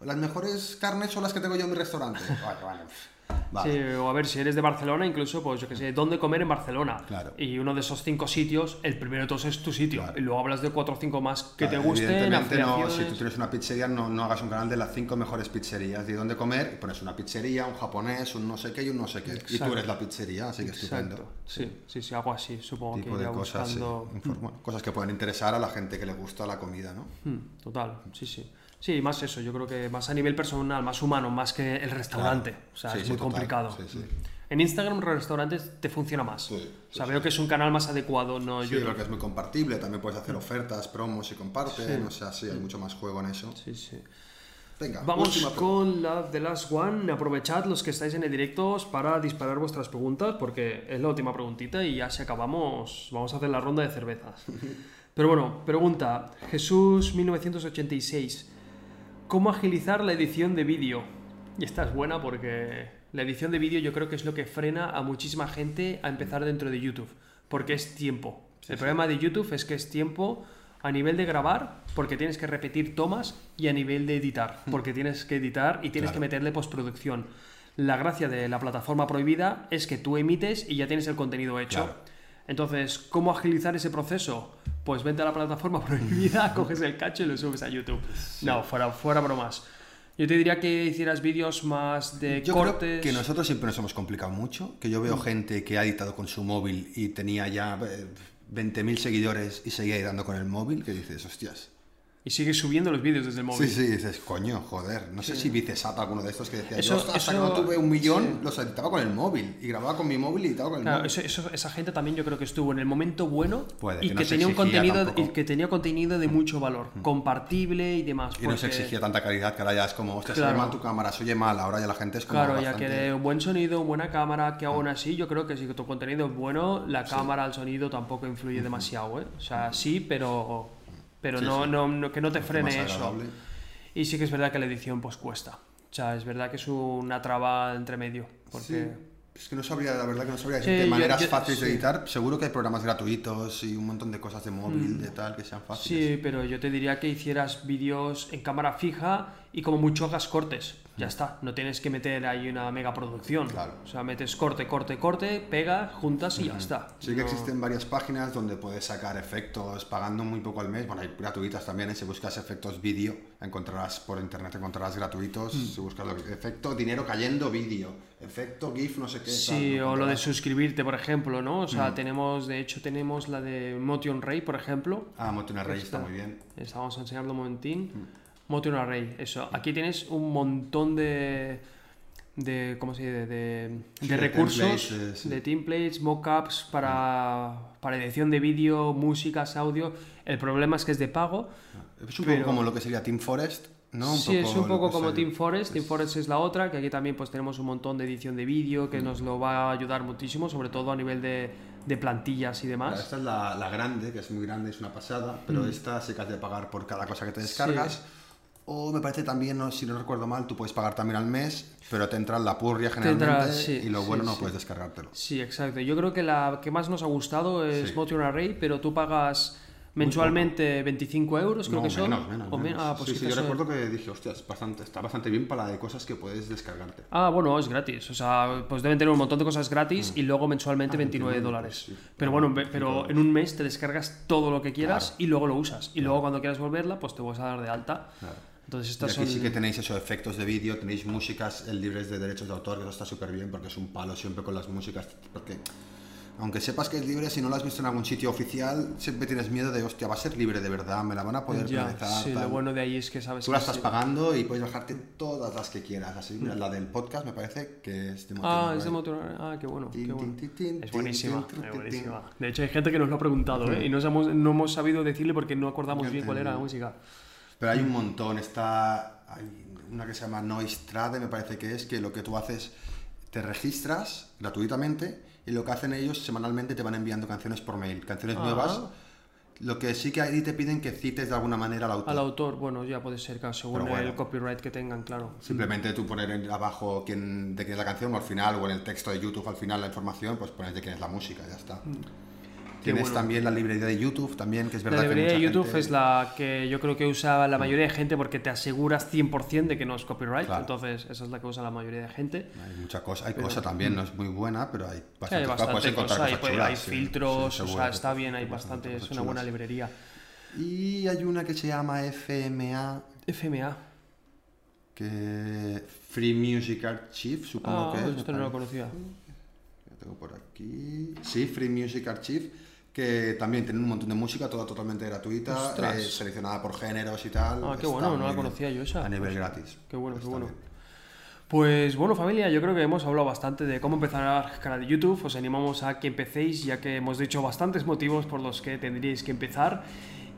las mejores carnes son las que tengo yo en mi restaurante. Vale, vale. Vale. Sí, o a ver, si eres de Barcelona, incluso, pues yo que sé, ¿dónde comer en Barcelona? Claro. Y uno de esos cinco sitios, el primero de todos es tu sitio. Claro. Y luego hablas de cuatro o cinco más que Claro, te gusten, Evidentemente, no, si tú tienes una pizzería, no, no hagas un canal de las cinco mejores pizzerías de dónde comer, y pones una pizzería, un japonés, un no sé qué y un no sé qué. Y tú eres la pizzería, así que estupendo. Exacto. Sí, sí, sí, algo así, supongo Tipo que de cosas, buscando. bueno, cosas que pueden interesar a la gente que le gusta la comida, ¿no? Hmm, total, sí, sí. Sí, más eso, yo creo que más a nivel personal, más humano, más que el restaurante. Claro. O sea, Sí, es sí, muy total. complicado. Sí. En Instagram, restaurantes te funciona más. O sea, veo que es un canal más adecuado, no Sí, YouTube. porque es muy compartible, también puedes hacer ofertas, promos y comparten, o sea, sí, hay mucho más juego en eso. Sí, sí. Venga, Vamos con la The Last One. Aprovechad los que estáis en el directo para disparar vuestras preguntas, porque es la última preguntita y ya si acabamos, vamos a hacer la ronda de cervezas. Pero bueno, pregunta. Jesús 1986. ¿Cómo agilizar la edición de vídeo? Y esta es buena porque la edición de vídeo yo creo que es lo que frena a muchísima gente a empezar dentro de YouTube, porque es tiempo. el problema de YouTube es que es tiempo a nivel de grabar, porque tienes que repetir tomas, y a nivel de editar, porque tienes que editar y tienes Claro. que meterle postproducción. La gracia de la plataforma prohibida es que tú emites y ya tienes el contenido hecho. Claro. Entonces, ¿cómo agilizar ese proceso? Pues vente a la plataforma prohibida, coges el cacho y lo subes a YouTube. No, fuera, fuera bromas. Yo te diría que hicieras vídeos más de Yo cortes. creo que nosotros siempre nos hemos complicado mucho, que yo veo gente que ha editado con su móvil y tenía ya eh, 20.000 seguidores y seguía editando con el móvil, que dices, hostias. Y sigues subiendo los vídeos desde el móvil. Sí, sí, dices, coño, joder. No sé si Vicesat, alguno de estos que decía, Eso- yo hasta, hasta que eso- no tuve un millón, sí. los editaba con el móvil. Y grababa con mi móvil y editaba con el Claro, móvil. eso- eso- esa gente también yo creo que estuvo en el momento bueno Puede, y que que, no se tenía un contenido y que tenía contenido de mucho valor, compartible y demás. Y no se porque- exigía tanta calidad que ahora ya es como, hostia, se Claro. ve mal tu cámara, se oye mal. Ahora ya la gente es como. Claro, ya bastante- que un buen sonido, buena cámara, que aún así yo creo que si tu contenido es bueno, la cámara, el sonido tampoco influye demasiado, ¿eh? O sea, sí, pero, pero Sí, no, sí. no, no- que no te frene eso. Y sí que es verdad que la edición pues cuesta. O sea, es verdad que es una traba entre medio. Porque... Sí. Es que no sabría, la verdad que no sabría Sí, decirte yo- maneras yo- fáciles de sí. editar. Seguro que hay programas gratuitos y un montón de cosas de móvil, Mm. de tal, que sean fáciles. Sí, pero yo te diría que hicieras vídeos en cámara fija y como mucho hagas cortes. Ya está, no tienes que meter ahí una mega producción. Claro. O sea, metes corte, corte, corte, pega, juntas y ya está. Sí que No- existen varias páginas donde puedes sacar efectos pagando muy poco al mes. Bueno, hay gratuitas también. ¿eh? Si buscas efectos vídeo, encontrarás por internet, encontrarás gratuitos. Mm. Si buscas lo que- efecto dinero cayendo vídeo, efecto GIF, no sé qué. Sí, tal, o lo de suscribirte, por ejemplo, ¿no? O sea, Mm. tenemos, de hecho, tenemos la de Motion Ray, por ejemplo. Ah, Motion Array está muy bien. Esta, vamos a enseñarlo un momentín. Mm. Motion Array, eso. Aquí tienes un montón de. de ¿Cómo se dice? De, Sí, de recursos, templates, sí. de templates, mockups para, para edición de vídeo, músicas, audio. El problema es que es de pago. Es un Pero- poco como lo que sería Team Forest, ¿no? sí, es un poco como Team Forest. Team es- Forest es la otra, que aquí también pues tenemos un montón de edición de vídeo que nos lo va a ayudar muchísimo, sobre todo a nivel de, de plantillas y demás. esta es la, la grande, que es muy grande, es una pasada, Mm. pero esta sí que has de pagar por cada cosa que te descargas. O me parece también, no, si no recuerdo mal, tú puedes pagar también al mes, pero te entra la purria generalmente entra- sí, y lo bueno sí, no sí. puedes descargártelo. Sí, exacto. Yo creo que la que más nos ha gustado es. Motion Array, pero tú pagas mensualmente 25 euros, creo No, que son. menos, menos, O men- menos. ah, pues sí, sí, yo recuerdo que dije, hostia, es bastante, está bastante bien para la de cosas que puedes descargarte. Ah, bueno, es gratis. O sea, pues deben tener un montón de cosas gratis y luego mensualmente Ah, 29 29, dólares. sí. Pero bueno, ve- 25 pero en un mes te descargas todo lo que quieras Claro. y luego lo usas. Y luego cuando quieras volverla, pues te vas a dar de alta. Claro. Entonces Y estas aquí son... sí que tenéis esos efectos de vídeo, tenéis músicas libres de derechos de autor, que eso está súper bien porque es un palo siempre con las músicas. Porque aunque sepas que es libre, si no lo has visto en algún sitio oficial, siempre tienes miedo de, hostia, va a ser libre de verdad, me la van a poder Ya, penalizar. sí, tal". lo bueno de ahí es que sabes Tú que la estás sí. pagando y puedes bajarte todas las que quieras. Así, mira, la del podcast me parece que es de Motion Ah, es de Motor Ah, qué bueno, Tin, qué bueno. tin, Es buenísima, es buenísima. De hecho, hay gente que nos lo ha preguntado, ¿eh? Y no, sabemos, no hemos sabido decirle porque no acordamos bien cuál era la música. Pero hay un montón. Está. Hay una que se llama Noistrade, me parece que es, que lo que tú haces, te registras gratuitamente y lo que hacen ellos semanalmente te van enviando canciones por mail, canciones Ah. nuevas. Lo que sí que ahí te piden que cites de alguna manera al autor. Al autor, bueno, ya puede ser, claro, según bueno. el copyright que tengan, claro. Simplemente tú poner abajo quién, de quién es la canción o al final o en el texto de YouTube al final la información, pues pones de quién es la música, ya está. Tienes bueno. también la librería de YouTube también, que es verdad La que librería de mucha YouTube gente- es la que yo creo que usa la mayoría de gente porque te aseguras 100% de que no es copyright. Claro. Entonces, esa es la que usa la mayoría de gente. Hay mucha cosa, hay cosa también, no es muy buena, pero hay Sí, bastante, hay bastante cosas pues, chulas, hay sí, filtros, sí, o seguro sea, que está bien, hay bastante es una buena librería. Y hay una que se llama FMA, FMA. que Free Music Archive, supongo Ah, que es. esto no lo conocía. Lo tengo por aquí. Sí, Free Music Archive, que también tiene un montón de música, toda totalmente gratuita, eh, seleccionada por géneros y tal. Ah, qué bueno, no la conocía yo esa. A nivel gratis. Qué bueno, qué bueno. bien. Pues bueno familia, yo creo que hemos hablado bastante de cómo empezar el canal de YouTube. Os animamos a que empecéis ya que hemos dicho bastantes motivos por los que tendríais que empezar.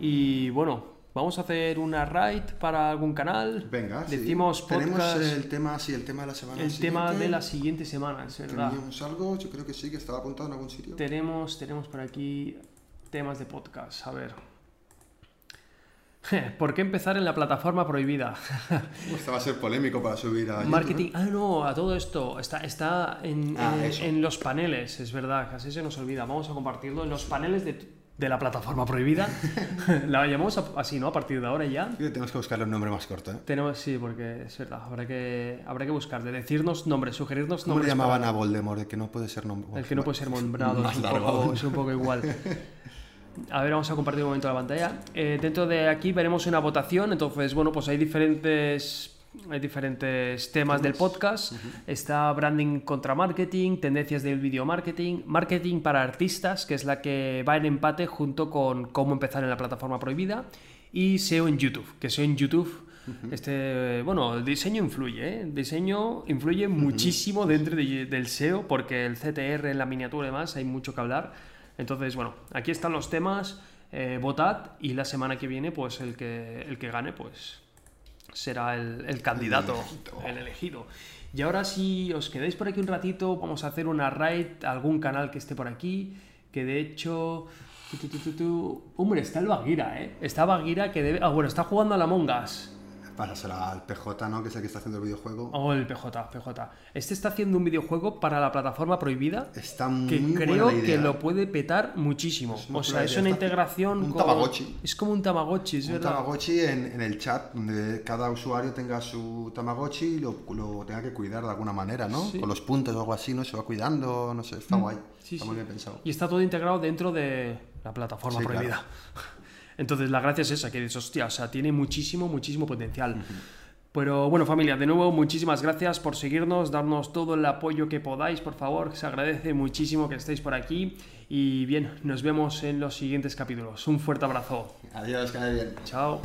Y bueno, vamos a hacer una raid para algún canal. Venga, sí. decimos Tenemos podcast, el tema, sí, el tema de la semana el tema de la siguiente semana, es verdad. Teníamos algo, yo creo que sí, que estaba apuntado en algún sitio. Tenemos, tenemos por aquí temas de podcast. A ver. ¿Por qué empezar en la plataforma prohibida? Esta va a ser polémico para subir a YouTube, Marketing. Ah, no, a todo esto. Está, está en, Ah, en- eso. en los paneles, es verdad, casi se nos olvida. Vamos a compartirlo en los paneles de, de la plataforma prohibida. la llamamos así, ¿no? A partir de ahora ya. Sí, Tenemos que buscarle un nombre más corto, ¿eh? Tenemos, sí, porque es verdad, habrá que, habrá que buscar, de decirnos nombres, sugerirnos ¿Cómo le nombres. llamaban para- a Voldemort? El que no puede ser nombre. El que no puede ser nombrado, es un, poco, es un poco igual. A ver, vamos a compartir un momento la pantalla. Eh, dentro de aquí veremos una votación, entonces, bueno, pues hay diferentes, hay diferentes temas del podcast. Está branding contra marketing, tendencias del video marketing, marketing para artistas, que es la que va en empate junto con cómo empezar en la plataforma prohibida, y SEO en YouTube, que SEO en YouTube... Este, bueno, el diseño influye, ¿eh? El diseño influye muchísimo dentro de- del SEO porque el CTR en la miniatura y demás hay mucho que hablar. Entonces, bueno, aquí están los temas, eh, votad y la semana que viene, pues el que, el que gane, pues será el, el candidato, elegido. el elegido. Y ahora si os quedáis por aquí un ratito, vamos a hacer una raid a algún canal que esté por aquí, que de hecho... tu, tu, tu, tu, tu- Hombre, está el Baguira, ¿eh? Está Baguira que debe... Ah, bueno, está jugando a la Mongas. Pásasela al PJ, ¿no? Que es el que está haciendo el videojuego. Oh, el PJ, PJ. Este está haciendo un videojuego para la plataforma prohibida Está muy que buena creo idea. que lo puede petar muchísimo. O sea, es una Está integración un con- Tamagotchi. Es como un Tamagotchi, es Un verdad. Tamagotchi en, en el chat, donde cada usuario tenga su Tamagotchi y lo, lo tenga que cuidar de alguna manera, ¿no? Sí. Mm. Con los puntos o algo así, ¿no? Se va cuidando, no sé, está guay. Sí, está sí. muy bien pensado. Y está todo integrado dentro de la plataforma Sí, prohibida. Entonces, la gracia es esa, que dices, hostia, o sea, tiene muchísimo, muchísimo potencial. Pero bueno, familia, de nuevo, muchísimas gracias por seguirnos, darnos todo el apoyo que podáis, por favor. Se agradece muchísimo que estéis por aquí. Y bien, nos vemos en los siguientes capítulos. Un fuerte abrazo. Adiós, que bien. Chao.